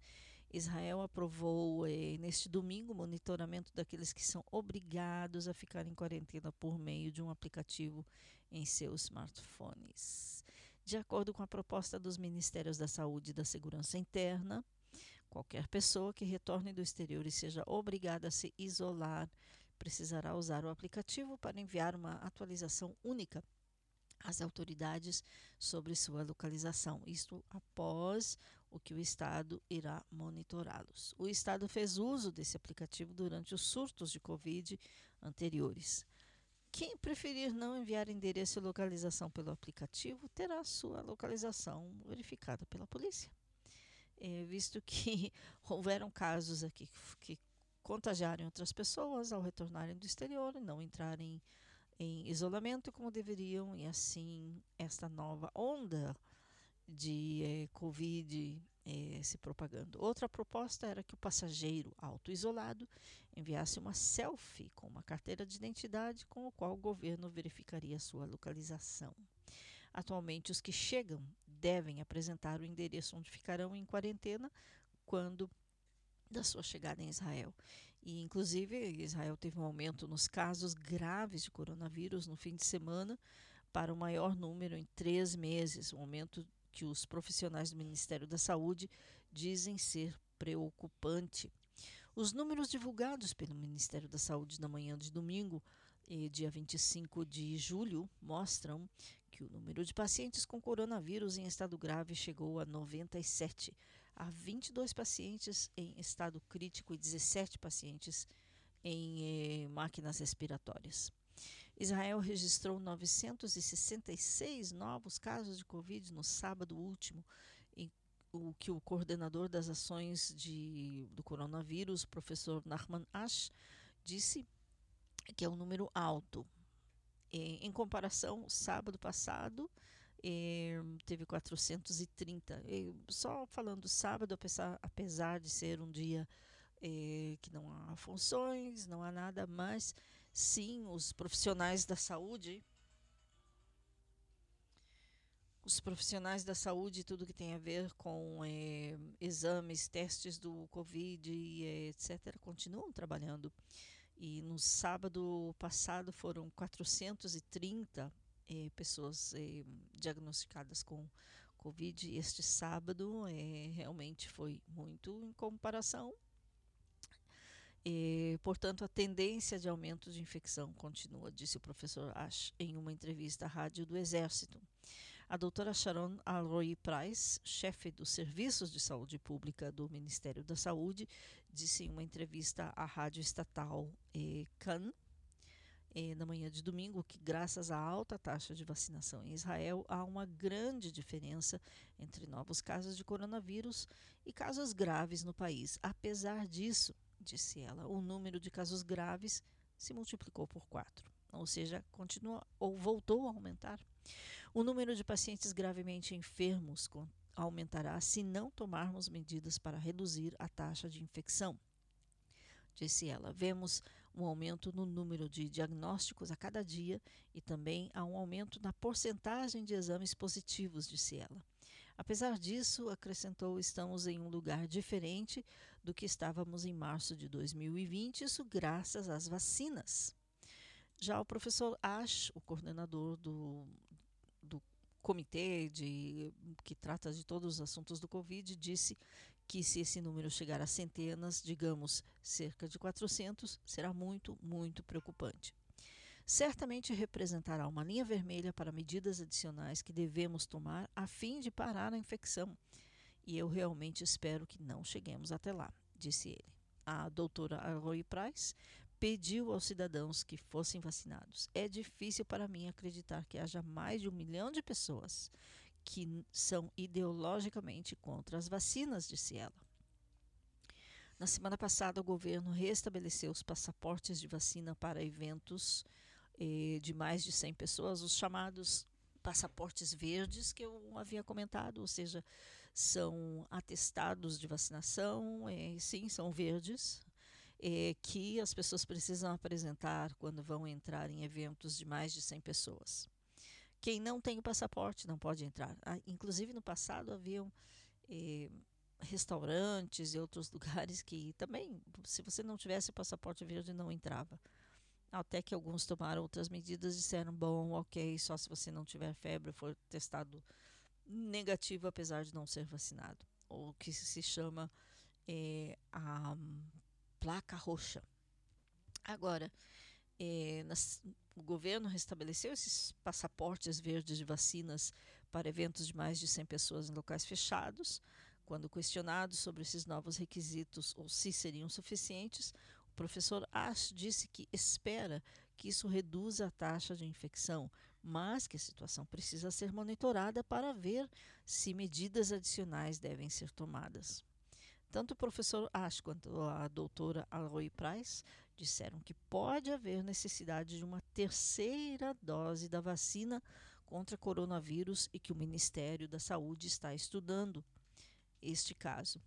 Israel aprovou eh, neste domingo monitoramento daqueles que são obrigados a ficar em quarentena por meio de um aplicativo em seus smartphones. De acordo com a proposta dos Ministérios da Saúde e da Segurança Interna, qualquer pessoa que retorne do exterior e seja obrigada a se isolar precisará usar o aplicativo para enviar uma atualização única às autoridades sobre sua localização, isto após o que o Estado irá monitorá-los. O Estado fez uso desse aplicativo durante os surtos de Covid anteriores. Quem preferir não enviar endereço e localização pelo aplicativo terá sua localização verificada pela polícia. É, visto que houveram casos aqui que contagiarem outras pessoas ao retornarem do exterior e não entrarem em isolamento como deveriam, e assim esta nova onda de eh, Covid eh, se propagando. Outra proposta era que o passageiro auto-isolado enviasse uma selfie com uma carteira de identidade com o qual o governo verificaria sua localização. Atualmente, os que chegam devem apresentar o endereço onde ficarão em quarentena quando da sua chegada em Israel. E, inclusive, Israel teve um aumento nos casos graves de coronavírus no fim de semana para o maior número em três meses, um aumento que os profissionais do Ministério da Saúde dizem ser preocupante. Os números divulgados pelo Ministério da Saúde na manhã de domingo, dia 25 de julho, mostram que o número de pacientes com coronavírus em estado grave chegou a 97, Há 22 pacientes em estado crítico e 17 pacientes em eh, máquinas respiratórias. Israel registrou 966 novos casos de Covid no sábado último, em, o que o coordenador das ações de, do coronavírus, professor Nachman Ash, disse que é um número alto. Em comparação, sábado passado, eh, teve 430. E só falando sábado, apesar, de ser um dia eh, que não há funções, não há nada, mas sim os profissionais da saúde. Os profissionais da saúde, tudo que tem a ver com exames, testes do Covid, etc., continuam trabalhando. E no sábado passado foram 430 eh, pessoas eh, diagnosticadas com Covid este sábado eh, realmente foi muito em comparação. E, portanto, a tendência de aumento de infecção continua, disse o professor Ash em uma entrevista à Rádio do Exército. A doutora Sharon Alroy Price, chefe dos Serviços de Saúde Pública do Ministério da Saúde, disse em uma entrevista à rádio estatal eh, CAN, eh, na manhã de domingo que, graças à alta taxa de vacinação em Israel, há uma grande diferença entre novos casos de coronavírus e casos graves no país. Apesar disso, disse ela, o número de casos graves se multiplicou por quatro, ou seja, continua ou voltou a aumentar. O número de pacientes gravemente enfermos aumentará se não tomarmos medidas para reduzir a taxa de infecção disse ela. Vemos um aumento no número de diagnósticos a cada dia e também há um aumento na porcentagem de exames positivos, disse ela. Apesar disso, acrescentou, estamos em um lugar diferente do que estávamos em março de 2020, isso graças às vacinas. Já o professor Ash, o coordenador do, comitê de, que trata de todos os assuntos do Covid, disse que se esse número chegar a centenas, digamos cerca de 400, será muito, muito preocupante. Certamente representará uma linha vermelha para medidas adicionais que devemos tomar a fim de parar a infecção. E eu realmente espero que não cheguemos até lá, disse ele. A doutora Roy Price pediu aos cidadãos que fossem vacinados. É difícil para mim acreditar que haja mais de um milhão de pessoas que são ideologicamente contra as vacinas, disse ela. Na semana passada, o governo restabeleceu os passaportes de vacina para eventos eh, de mais de 100 pessoas, os chamados passaportes verdes que eu havia comentado, ou seja, são atestados de vacinação, eh, sim, são verdes, eh, que as pessoas precisam apresentar quando vão entrar em eventos de mais de 100 pessoas. Quem não tem o passaporte não pode entrar. Ah, inclusive, no passado, haviam eh, restaurantes e outros lugares que também, se você não tivesse passaporte verde, não entrava. Até que alguns tomaram outras medidas, disseram: bom, ok, só se você não tiver febre, for testado negativo, apesar de não ser vacinado. Ou que se chama é, a placa roxa. Agora, é, nas, o governo restabeleceu esses passaportes verdes de vacinas para eventos de mais de 100 pessoas em locais fechados. Quando questionado sobre esses novos requisitos ou se seriam suficientes, o professor Ash disse que espera que isso reduza a taxa de infecção, mas que a situação precisa ser monitorada para ver se medidas adicionais devem ser tomadas. Tanto o professor Ash quanto a doutora Aloy Price disseram que pode haver necessidade de uma terceira dose da vacina contra coronavírus e que o Ministério da Saúde está estudando este caso.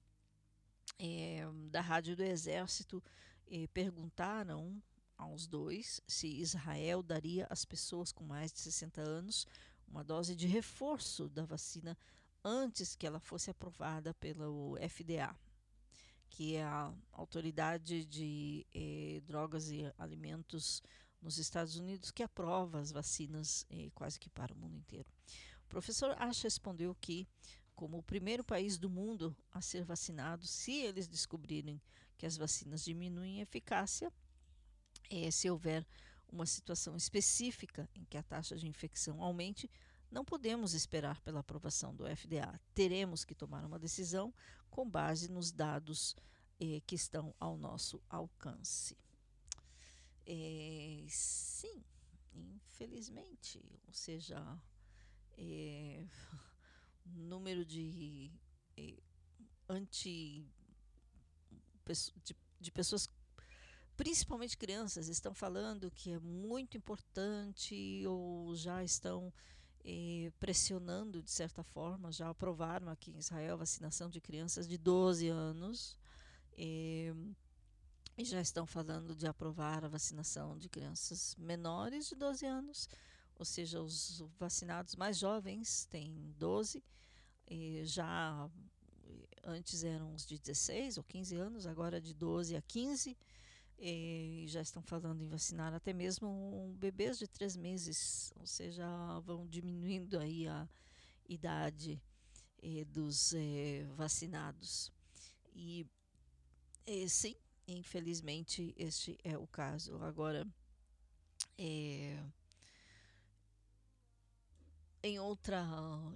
É, da Rádio do Exército eh, perguntaram aos dois se Israel daria às pessoas com mais de 60 anos uma dose de reforço da vacina antes que ela fosse aprovada pelo FDA, que é a autoridade de eh, drogas e alimentos nos Estados Unidos que aprova as vacinas eh, quase que para o mundo inteiro. O professor Ash respondeu que como o primeiro país do mundo a ser vacinado, se eles descobrirem que as vacinas diminuem a eficácia, é, se houver uma situação específica em que a taxa de infecção aumente, não podemos esperar pela aprovação do FDA. Teremos que tomar uma decisão com base nos dados eh, que estão ao nosso alcance. É, sim, infelizmente, ou seja, é, número de eh, anti de, de pessoas principalmente crianças estão falando que é muito importante ou já estão pressionando de certa forma, já aprovaram aqui em Israel a vacinação de crianças de 12 anos e já estão falando de aprovar a vacinação de crianças menores de 12 anos ou seja, os vacinados mais jovens têm 12, e já antes eram os de 16 ou 15 anos, agora de 12 a 15, e já estão falando em vacinar até mesmo bebês de 3 meses, ou seja, vão diminuindo aí a idade eh, dos eh, vacinados. E eh, sim, infelizmente este é o caso. Agora, em outra,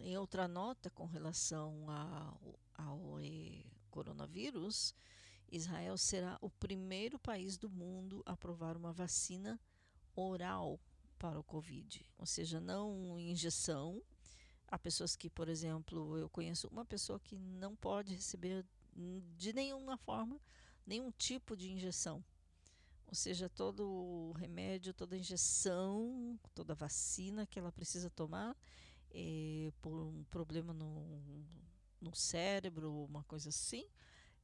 em outra nota com relação ao, ao coronavírus, Israel será o primeiro país do mundo a aprovar uma vacina oral para o Covid, ou seja, não injeção. Há pessoas que, por exemplo, eu conheço uma pessoa que não pode receber de nenhuma forma nenhum tipo de injeção. Ou seja, todo remédio, toda injeção, toda vacina que ela precisa tomar é, por um problema no, no cérebro, uma coisa assim,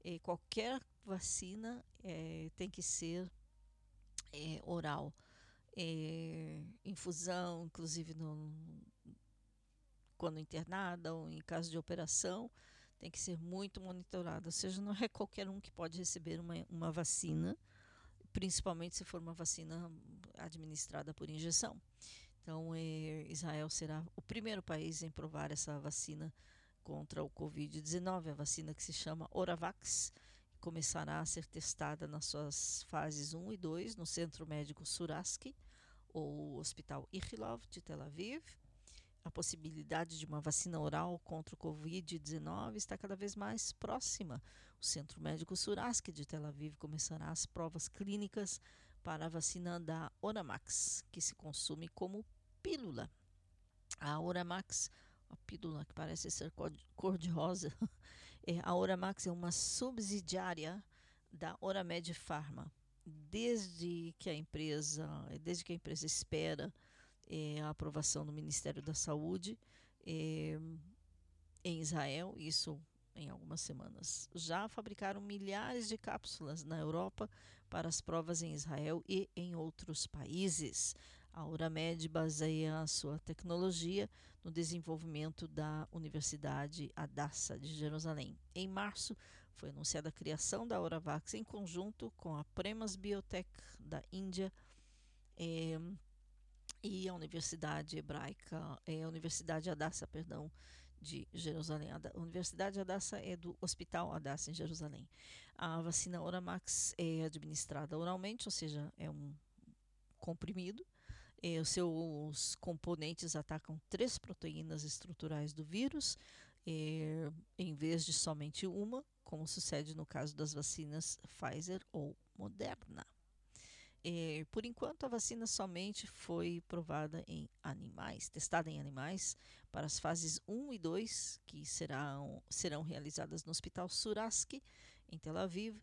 é, qualquer vacina é, tem que ser oral. infusão, inclusive no, quando internada ou em caso de operação, tem que ser muito monitorada. Ou seja, não é qualquer um que pode receber uma, uma vacina principalmente se for uma vacina administrada por injeção. Então, Israel será o primeiro país em provar essa vacina contra o Covid-19, a vacina que se chama Oravax, começará a ser testada nas suas fases 1 e 2 no Centro Médico Suraski, ou Hospital Ichilov de Tel Aviv, a possibilidade de uma vacina oral contra o Covid-19 está cada vez mais próxima. O Centro Médico Suraski de Tel Aviv começará as provas clínicas para a vacina da Oramax, que se consome como pílula. A Oramax, a pílula que parece ser cor-de-rosa, é, a Oramax é uma subsidiária da Oramed Pharma, desde que a empresa, desde que a empresa espera eh, a aprovação do Ministério da Saúde eh, em Israel, isso em algumas semanas. Já fabricaram milhares de cápsulas na Europa para as provas em Israel e em outros países. A Uramed baseia a sua tecnologia no desenvolvimento da Universidade Hadassah de Jerusalém. Em março, foi anunciada a criação da Oravax em conjunto com a Premas Biotech da Índia eh, e a Universidade Hebraica, eh, Universidade Hadassah, perdão, de Jerusalém. A Universidade Hadassah é do Hospital Hadassah em Jerusalém. A vacina Oramax é administrada oralmente, ou seja, é um comprimido. É, os seus componentes atacam três proteínas estruturais do vírus, é, em vez de somente uma, como sucede no caso das vacinas Pfizer ou Moderna. É, por enquanto, a vacina somente foi provada em animais, testada em animais, para as fases 1 e 2, que serão, serão realizadas no Hospital Suraski, em Tel Aviv,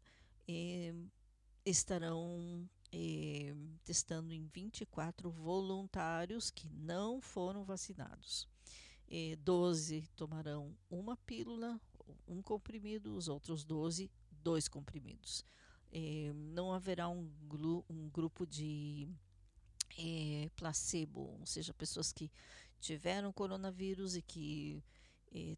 estarão é, testando em 24 voluntários que não foram vacinados. É, 12 tomarão uma pílula, um comprimido, os outros 12, dois comprimidos é, não haverá um, um grupo de é, placebo, ou seja, pessoas que tiveram coronavírus e que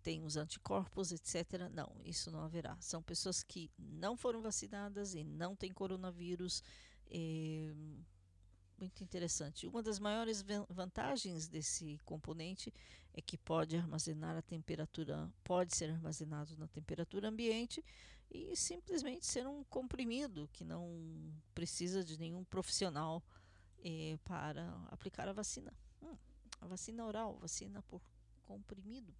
têm os anticorpos, etc. Não, isso não haverá. São pessoas que não foram vacinadas e não têm coronavírus. É, muito interessante. Uma das maiores vantagens desse componente é que pode armazenar a temperatura, pode ser armazenado na temperatura ambiente e simplesmente ser um comprimido que não precisa de nenhum profissional eh, para aplicar a vacina. Hum, a vacina oral, vacina por comprimido.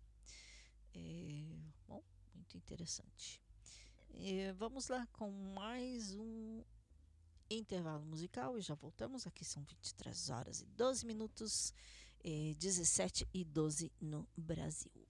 É, bom, muito interessante. É, vamos lá com mais um intervalo musical e já voltamos. Aqui são 23 horas e 12 minutos, é, 17 e 12 no Brasil.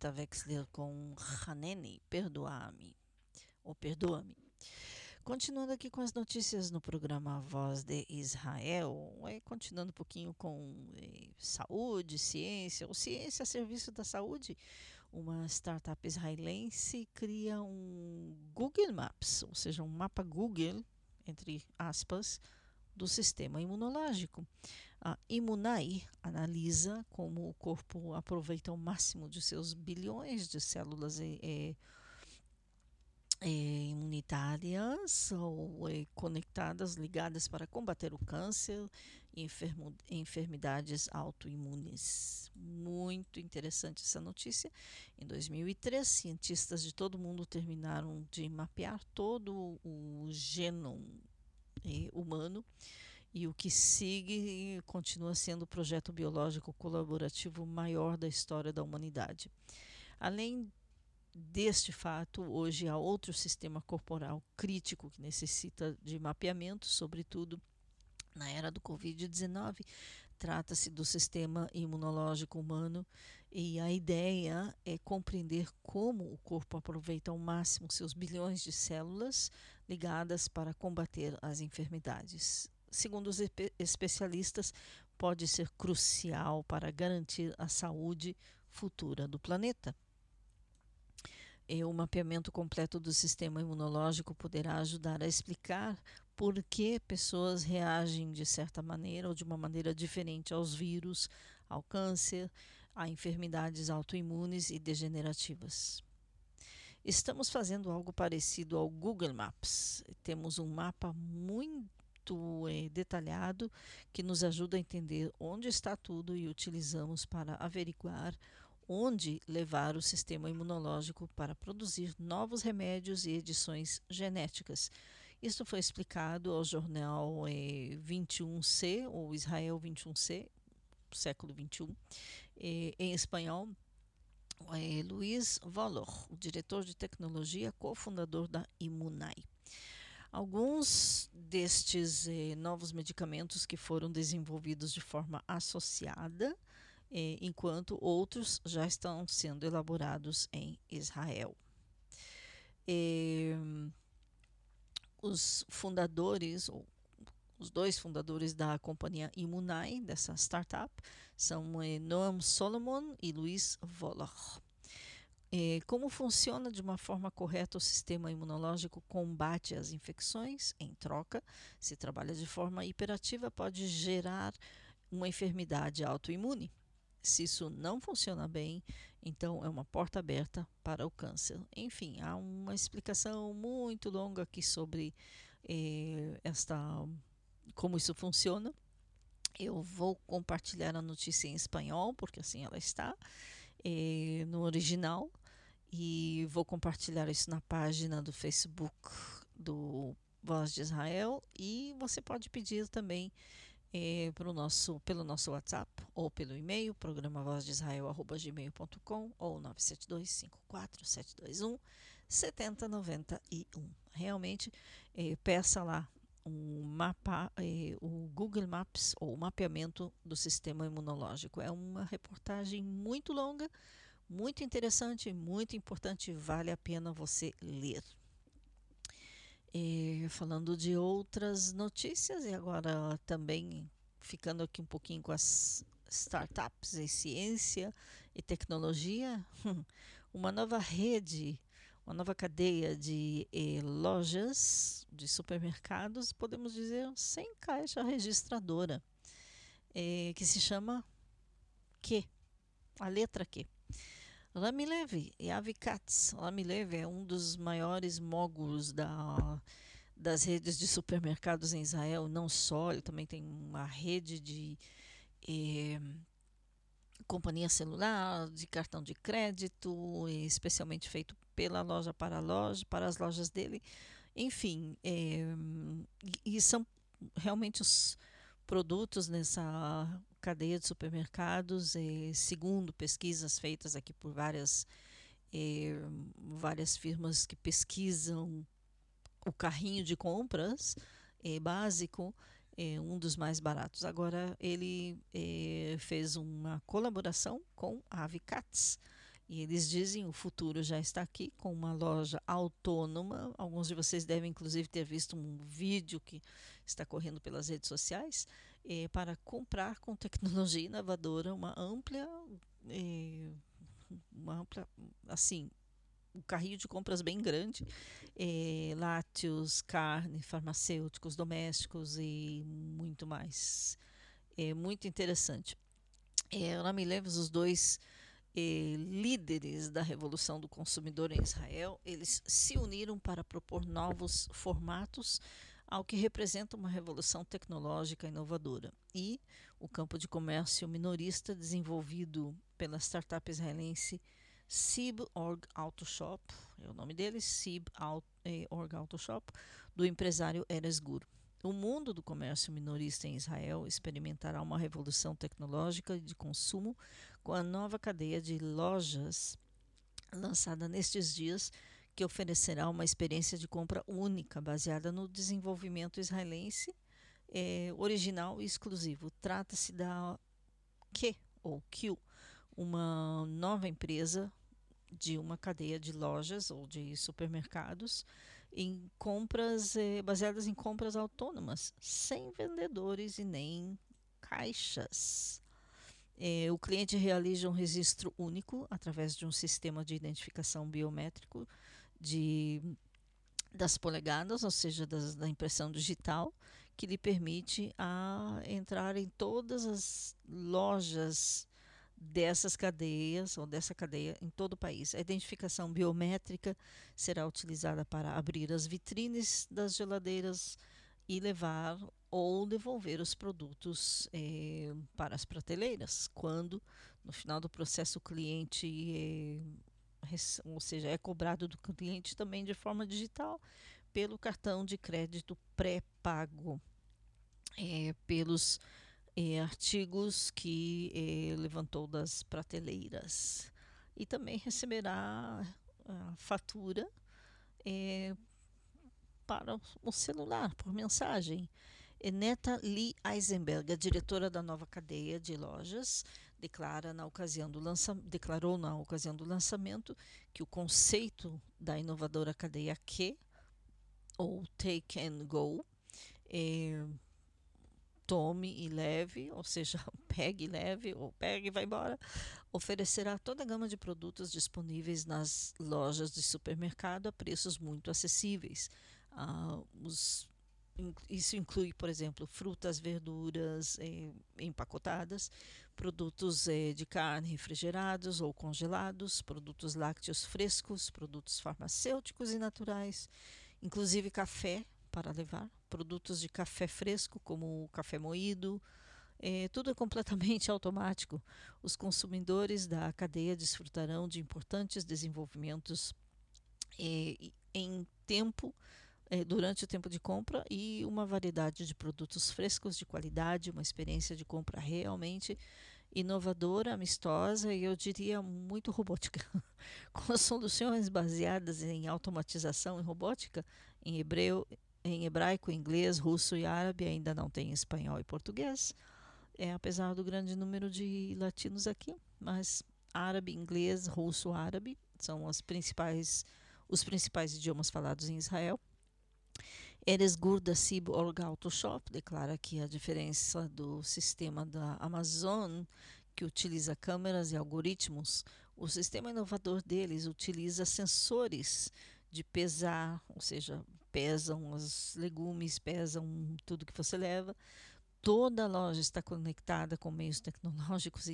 Birgitta Wexler com Haneni, perdoa-me, ou perdoa-me. Continuando aqui com as notícias no programa Voz de Israel, é, continuando um pouquinho com é, saúde, ciência, ou ciência a serviço da saúde, uma startup israelense cria um Google Maps, ou seja, um mapa Google, entre aspas, do sistema imunológico. A Imunai analisa como o corpo aproveita o máximo de seus bilhões de células eh, eh, imunitárias ou eh, conectadas, ligadas para combater o câncer e enfermo, enfermidades autoimunes. Muito interessante essa notícia. Em 2003, cientistas de todo o mundo terminaram de mapear todo o genoma humano e o que sigue continua sendo o projeto biológico colaborativo maior da história da humanidade. Além deste fato, hoje há outro sistema corporal crítico que necessita de mapeamento, sobretudo na era do Covid-19. Trata-se do sistema imunológico humano e a ideia é compreender como o corpo aproveita ao máximo seus bilhões de células ligadas para combater as enfermidades. Segundo os especialistas, pode ser crucial para garantir a saúde futura do planeta. E o mapeamento completo do sistema imunológico poderá ajudar a explicar por que pessoas reagem de certa maneira ou de uma maneira diferente aos vírus, ao câncer, a enfermidades autoimunes e degenerativas. Estamos fazendo algo parecido ao Google Maps. Temos um mapa muito é, detalhado que nos ajuda a entender onde está tudo e utilizamos para averiguar onde levar o sistema imunológico para produzir novos remédios e edições genéticas. Isso foi explicado ao jornal é, 21C, ou Israel 21C, século 21, é, em espanhol, Luiz Valor, o diretor de tecnologia, cofundador da Imunai. Alguns destes eh, novos medicamentos que foram desenvolvidos de forma associada, eh, enquanto outros já estão sendo elaborados em Israel. Eh, os fundadores, ou os dois fundadores da companhia Imunai, dessa startup, são eh, Noam Solomon e Luiz Voller. Eh, como funciona de uma forma correta o sistema imunológico combate as infecções? Em troca, se trabalha de forma hiperativa, pode gerar uma enfermidade autoimune. Se isso não funciona bem, então é uma porta aberta para o câncer. Enfim, há uma explicação muito longa aqui sobre eh, esta como isso funciona. Eu vou compartilhar a notícia em espanhol, porque assim ela está eh, no original, e vou compartilhar isso na página do Facebook do Voz de Israel. E você pode pedir também eh, pro nosso, pelo nosso WhatsApp ou pelo e-mail, programa voz de Israel@gmail.com ou 972547221 7091. Realmente, eh, peça lá um mapa, eh, o Google Maps ou o mapeamento do sistema imunológico. É uma reportagem muito longa, muito interessante, muito importante, vale a pena você ler. Eh, falando de outras notícias e agora também ficando aqui um pouquinho com as startups e ciência e tecnologia, uma nova rede uma nova cadeia de eh, lojas, de supermercados, podemos dizer sem caixa registradora, eh, que se chama Q, a letra Q. Ramilev e Avicats. Ramilev é um dos maiores mógulos da, das redes de supermercados em Israel, não só, ele também tem uma rede de eh, companhia celular, de cartão de crédito, especialmente feito pela loja para loja, para as lojas dele. Enfim, é, e, e são realmente os produtos nessa cadeia de supermercados, eh, segundo pesquisas feitas aqui por várias, eh, várias firmas que pesquisam o carrinho de compras eh, básico, é um dos mais baratos. Agora ele eh, fez uma colaboração com a Avicats. E eles dizem o futuro já está aqui com uma loja autônoma. Alguns de vocês devem inclusive ter visto um vídeo que está correndo pelas redes sociais eh, para comprar com tecnologia inovadora uma ampla, eh, uma ampla, assim, um carrinho de compras bem grande, eh, lácteos, carne, farmacêuticos, domésticos e muito mais. É muito interessante. É, eu não me lembro os dois líderes da revolução do consumidor em Israel, eles se uniram para propor novos formatos ao que representa uma revolução tecnológica inovadora. E o campo de comércio minorista desenvolvido pela startup israelense SIB Org Auto Shop, é o nome dele, SIB eh, Org Auto Shop, do empresário Erez Gur. O mundo do comércio minorista em Israel experimentará uma revolução tecnológica de consumo com a nova cadeia de lojas lançada nestes dias, que oferecerá uma experiência de compra única, baseada no desenvolvimento israelense, é, original e exclusivo. Trata-se da Q, ou Q, uma nova empresa de uma cadeia de lojas ou de supermercados em compras eh, baseadas em compras autônomas, sem vendedores e nem caixas. Eh, o cliente realiza um registro único através de um sistema de identificação biométrico de, das polegadas, ou seja, das, da impressão digital, que lhe permite a entrar em todas as lojas dessas cadeias ou dessa cadeia em todo o país. A identificação biométrica será utilizada para abrir as vitrines das geladeiras e levar ou devolver os produtos eh, para as prateleiras, quando no final do processo o cliente, eh, ou seja, é cobrado do cliente também de forma digital pelo cartão de crédito pré-pago, eh, pelos eh, artigos que eh, levantou das prateleiras e também receberá a fatura eh, para o celular por mensagem. Neta Lee Eisenberg, a diretora da nova cadeia de lojas, declara na ocasião do lança, declarou na ocasião do lançamento que o conceito da inovadora cadeia Q, ou Take and Go, é, tome e leve, ou seja, pegue e leve, ou pegue e vai embora, oferecerá toda a gama de produtos disponíveis nas lojas de supermercado a preços muito acessíveis. Ah, os, isso inclui, por exemplo, frutas, verduras eh, empacotadas, produtos eh, de carne refrigerados ou congelados, produtos lácteos frescos, produtos farmacêuticos e naturais, inclusive café para levar, produtos de café fresco, como o café moído, é, tudo é completamente automático. Os consumidores da cadeia desfrutarão de importantes desenvolvimentos é, em tempo, é, durante o tempo de compra e uma variedade de produtos frescos de qualidade, uma experiência de compra realmente inovadora, amistosa e eu diria muito robótica, com soluções baseadas em automatização e robótica em hebreu, em hebraico, inglês, russo e árabe, ainda não tem espanhol e português, é, apesar do grande número de latinos aqui, mas árabe, inglês, russo, árabe são as principais, os principais idiomas falados em Israel. Eres Auto Shop declara que a diferença do sistema da Amazon, que utiliza câmeras e algoritmos, o sistema inovador deles utiliza sensores de pesar, ou seja, pesam os legumes, pesam tudo que você leva. Toda a loja está conectada com meios tecnológicos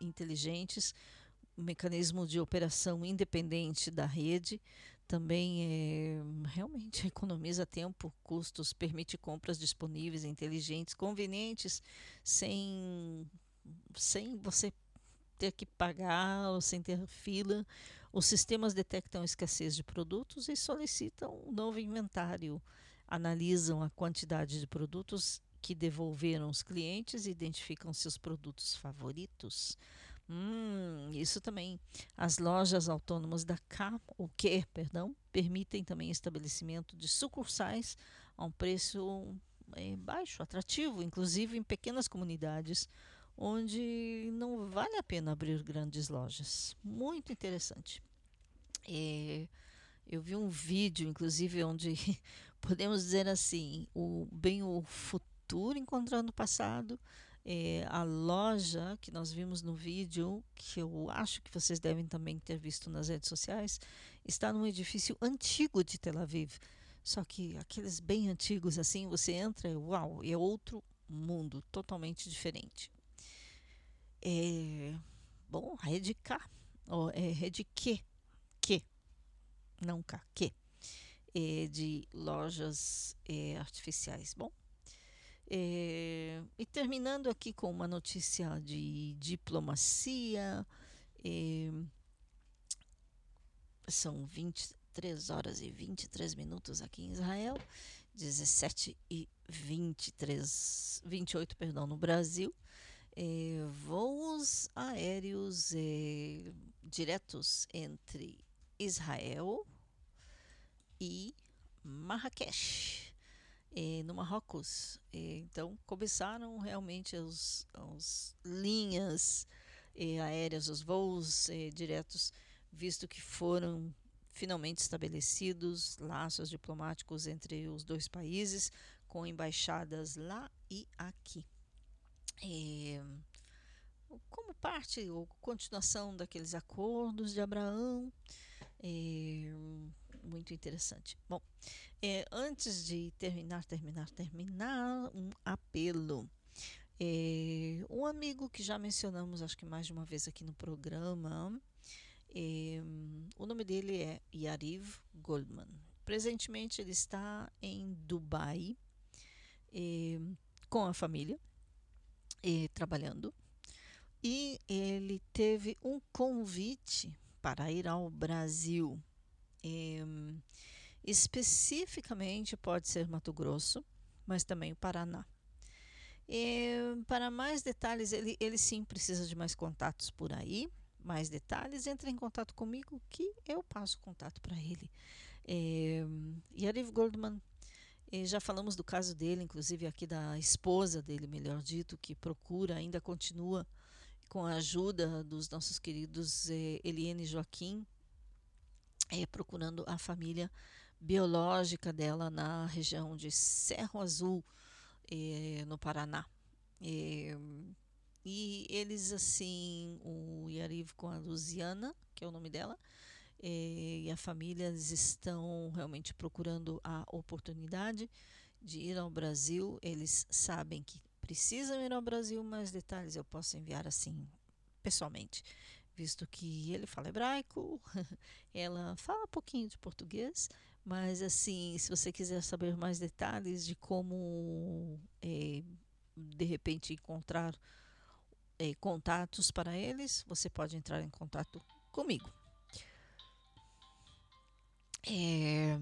inteligentes, um mecanismo de operação independente da rede, também é, realmente economiza tempo, custos, permite compras disponíveis, inteligentes, convenientes, sem, sem você ter que pagar ou sem ter fila Os sistemas detectam escassez de produtos e solicitam um novo inventário. Analisam a quantidade de produtos que devolveram os clientes e identificam seus produtos favoritos. Hum, isso também. As lojas autônomas da K, o que, perdão, permitem também estabelecimento de sucursais a um preço é, baixo, atrativo, inclusive em pequenas comunidades onde não vale a pena abrir grandes lojas. Muito interessante. É, eu vi um vídeo, inclusive, onde podemos dizer assim, o, bem o futuro encontrando o passado. É, a loja que nós vimos no vídeo, que eu acho que vocês devem também ter visto nas redes sociais, está num edifício antigo de Tel Aviv. Só que aqueles bem antigos assim, você entra, uau, é outro mundo, totalmente diferente. É, bom, é de K, é, é de que, que, não K, que, é de lojas é, artificiais. Bom, é, e terminando aqui com uma notícia de diplomacia, é, são 23 horas e 23 minutos aqui em Israel, 17 e 23, 28, perdão, no Brasil. É, voos aéreos é, diretos entre Israel e Marrakech, é, no Marrocos. É, então, começaram realmente as, as linhas é, aéreas, os voos diretos, visto que foram finalmente estabelecidos laços diplomáticos entre os dois países, com embaixadas lá e aqui. Como parte ou continuação daqueles acordos de Abraão, muito interessante. Bom, é, antes de terminar, terminar, terminar, um apelo. É, um amigo que já mencionamos, acho que mais de uma vez aqui no programa, é, o nome dele é Yariv Goldman. Presentemente ele está em Dubai é, com a família, é, trabalhando, e ele teve um convite para ir ao Brasil. Especificamente pode ser Mato Grosso, mas também o Paraná. É, para mais detalhes, ele, ele sim precisa de mais contatos por aí. Mais detalhes, entre em contato comigo que eu passo contato para ele. É, Yariv Goldman, é, já falamos do caso dele, inclusive aqui da esposa dele, melhor dito, que procura, ainda continua com a ajuda dos nossos queridos é, Eliane e Joaquim, é, procurando a família biológica dela na região de Cerro Azul, é, no Paraná. É, e eles, assim, o Yariv com a Luziana, que é o nome dela, é, e a família eles estão realmente procurando a oportunidade de ir ao Brasil. Eles sabem que precisam ir ao Brasil, mais detalhes eu posso enviar assim pessoalmente, visto que ele fala hebraico, ela fala um pouquinho de português, mas assim, se você quiser saber mais detalhes de como é, de repente encontrar é, contatos para eles, você pode entrar em contato comigo. É,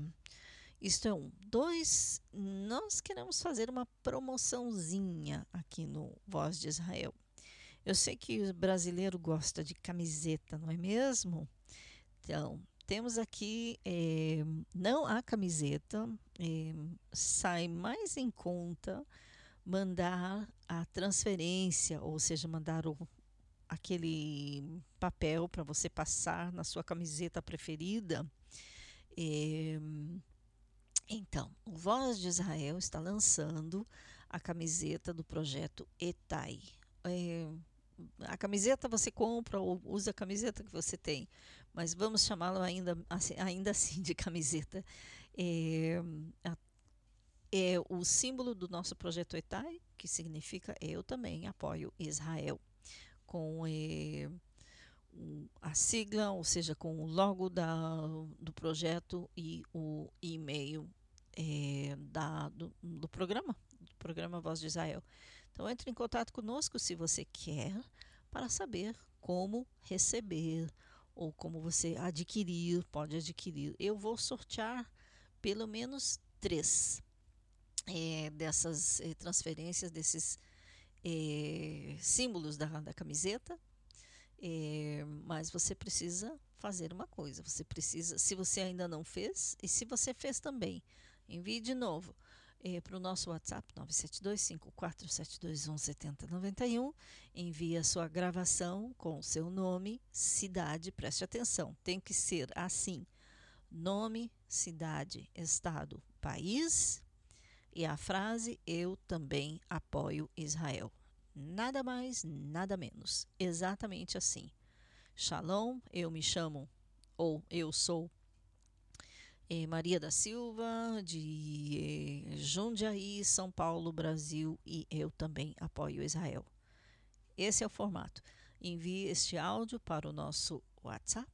isto é um. Dois, nós queremos fazer uma promoçãozinha aqui no Voz de Israel. Eu sei que o brasileiro gosta de camiseta, não é mesmo? Então, temos aqui, é, não a camiseta, é, sai mais em conta mandar a transferência, ou seja, mandar o, aquele papel para você passar na sua camiseta preferida. É, então, o Voz de Israel está lançando a camiseta do projeto ETAI. É, a camiseta você compra ou usa a camiseta que você tem, mas vamos chamá-lo ainda, assim, ainda assim de camiseta. É, a, é o símbolo do nosso projeto ETAI, que significa eu também apoio Israel, com é, a sigla, ou seja, com o logo da, do projeto e o e-mail é, da, do, do programa, do programa Voz de Israel. Então entre em contato conosco se você quer para saber como receber ou como você adquirir, pode adquirir. Eu vou sortear pelo menos três é, dessas é, transferências, desses é, símbolos da, da camiseta. mas você precisa fazer uma coisa. Você precisa, se você ainda não fez, e se você fez também, envie de novo para o nosso WhatsApp 9725472117091. Envie a sua gravação com o seu nome, cidade, preste atenção, tem que ser assim: nome, cidade, estado, país e a frase eu também apoio Israel. Nada mais, nada menos. Exatamente assim. Shalom, eu me chamo ou eu sou eh, Maria da Silva, de eh, Jundiaí, São Paulo, Brasil, e eu também apoio Israel. Esse é o formato. Envie este áudio para o nosso WhatsApp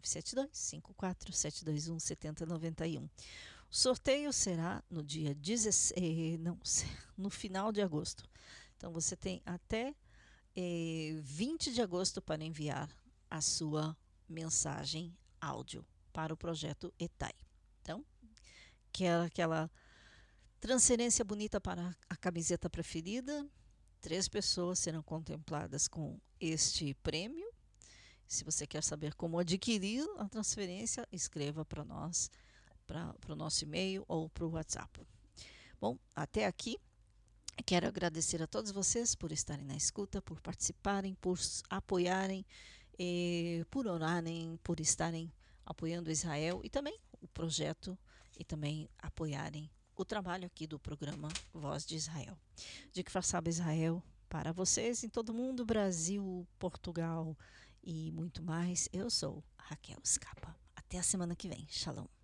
972-54721-7091. O sorteio será no dia 16, não, no final de agosto. Então você tem até eh, 20 de agosto para enviar a sua mensagem áudio para o projeto ETAI. Então, quer aquela transferência bonita para a camiseta preferida, três pessoas serão contempladas com este prêmio. Se você quer saber como adquirir a transferência, escreva para nós, para o nosso e-mail ou para o WhatsApp. Bom, até aqui. Quero agradecer a todos vocês por estarem na escuta, por participarem, por apoiarem, eh, por orarem, por estarem apoiando Israel e também o projeto e também apoiarem o trabalho aqui do programa Voz de Israel. De que façaba Israel para vocês em todo mundo, Brasil, Portugal e muito mais. Eu sou Raquel Scapa. Até a semana que vem. Shalom.